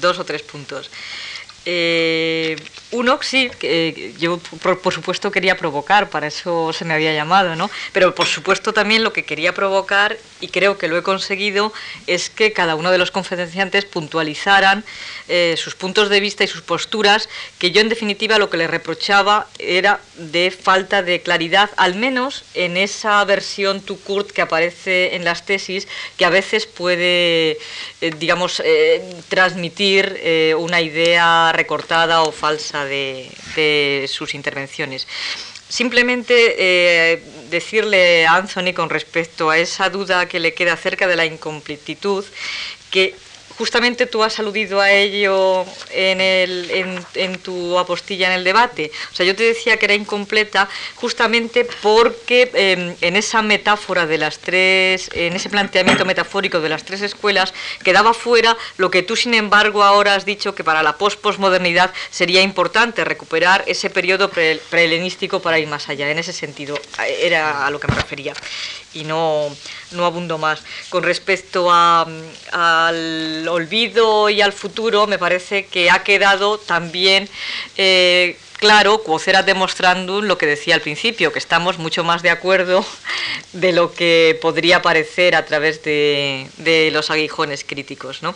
dos o tres puntos eh, uno, sí, que yo por, supuesto quería provocar, para eso se me había llamado, ¿no? Pero por supuesto también lo que quería provocar, y creo que lo he conseguido, es que cada uno de los conferenciantes puntualizaran eh, sus puntos de vista y sus posturas, que yo en definitiva lo que le reprochaba era de falta de claridad, al menos en esa versión tu Kurt que aparece en las tesis, que a veces puede, eh, digamos, transmitir una idea recortada o falsa de, sus intervenciones. Simplemente eh, decirle a Anthony con respecto a esa duda que le queda acerca de la incompletitud, que justamente tú has aludido a ello en, tu apostilla en el debate. O sea, yo te decía que era incompleta justamente porque em, en esa metáfora de las tres, en ese planteamiento metafórico de las tres escuelas, quedaba fuera lo que tú, sin embargo, ahora has dicho que para la post-posmodernidad sería importante recuperar ese periodo prehelenístico para ir más allá. En ese sentido, era a lo que me refería y no, no abundo más. Con respecto al olvido y al futuro, me parece que ha quedado también eh, claro, Quocera demostrando lo que decía al principio, que estamos mucho más de acuerdo de lo que podría parecer a través de, los aguijones críticos. ¿no?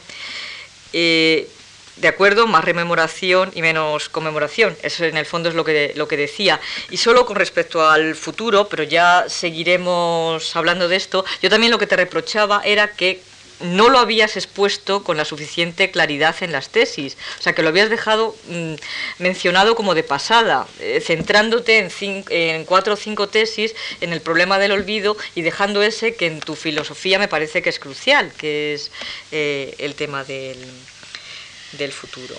Eh, de acuerdo, más rememoración y menos conmemoración. Eso en el fondo es lo que, lo que decía. Y solo con respecto al futuro, pero ya seguiremos hablando de esto, yo también lo que te reprochaba era que no lo habías expuesto con la suficiente claridad en las tesis, o sea que lo habías dejado mm, mencionado como de pasada, eh, centrándote en, en, cuatro o cinco tesis en el problema del olvido y dejando ese que en tu filosofía me parece que es crucial, que es eh, el tema del, del futuro.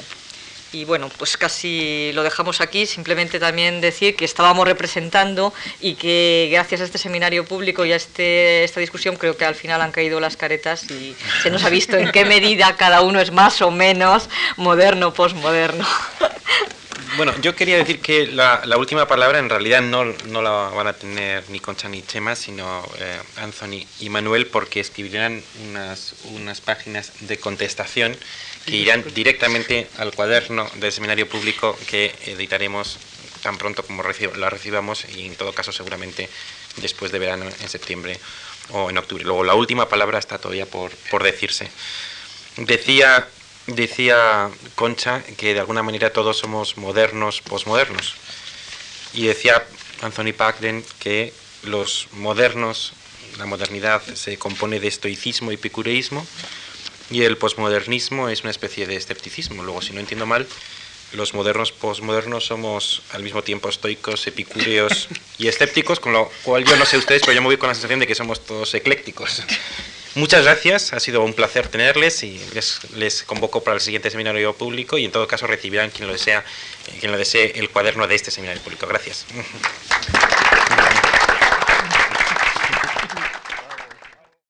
Y bueno, pues casi lo dejamos aquí, simplemente también decir que estábamos representando y que gracias a este seminario público y a este, esta discusión creo que al final han caído las caretas y se nos ha visto en qué medida cada uno es más o menos moderno o posmoderno. Bueno, yo quería decir que la, última palabra en realidad no, no, la van a tener ni Concha ni Chema, sino eh, Anthony y Manuel, porque escribirán unas, unas páginas de contestación que irán directamente al cuaderno del seminario público que editaremos tan pronto como la recibamos y en todo caso seguramente después de verano en septiembre o en octubre. Luego la última palabra está todavía por, por decirse. Decía, decía Concha que de alguna manera todos somos modernos, posmodernos. Y decía Anthony Pagden que los modernos, la modernidad se compone de estoicismo y epicureísmo y el posmodernismo es una especie de escepticismo. Luego, si no entiendo mal, los modernos posmodernos somos al mismo tiempo estoicos, epicúreos y escépticos, con lo cual yo no sé ustedes, pero yo me voy con la sensación de que somos todos eclécticos. Muchas gracias, ha sido un placer tenerles y les, les convoco para el siguiente seminario público y en todo caso recibirán quien lo desea, quien lo desee el cuaderno de este seminario público. Gracias.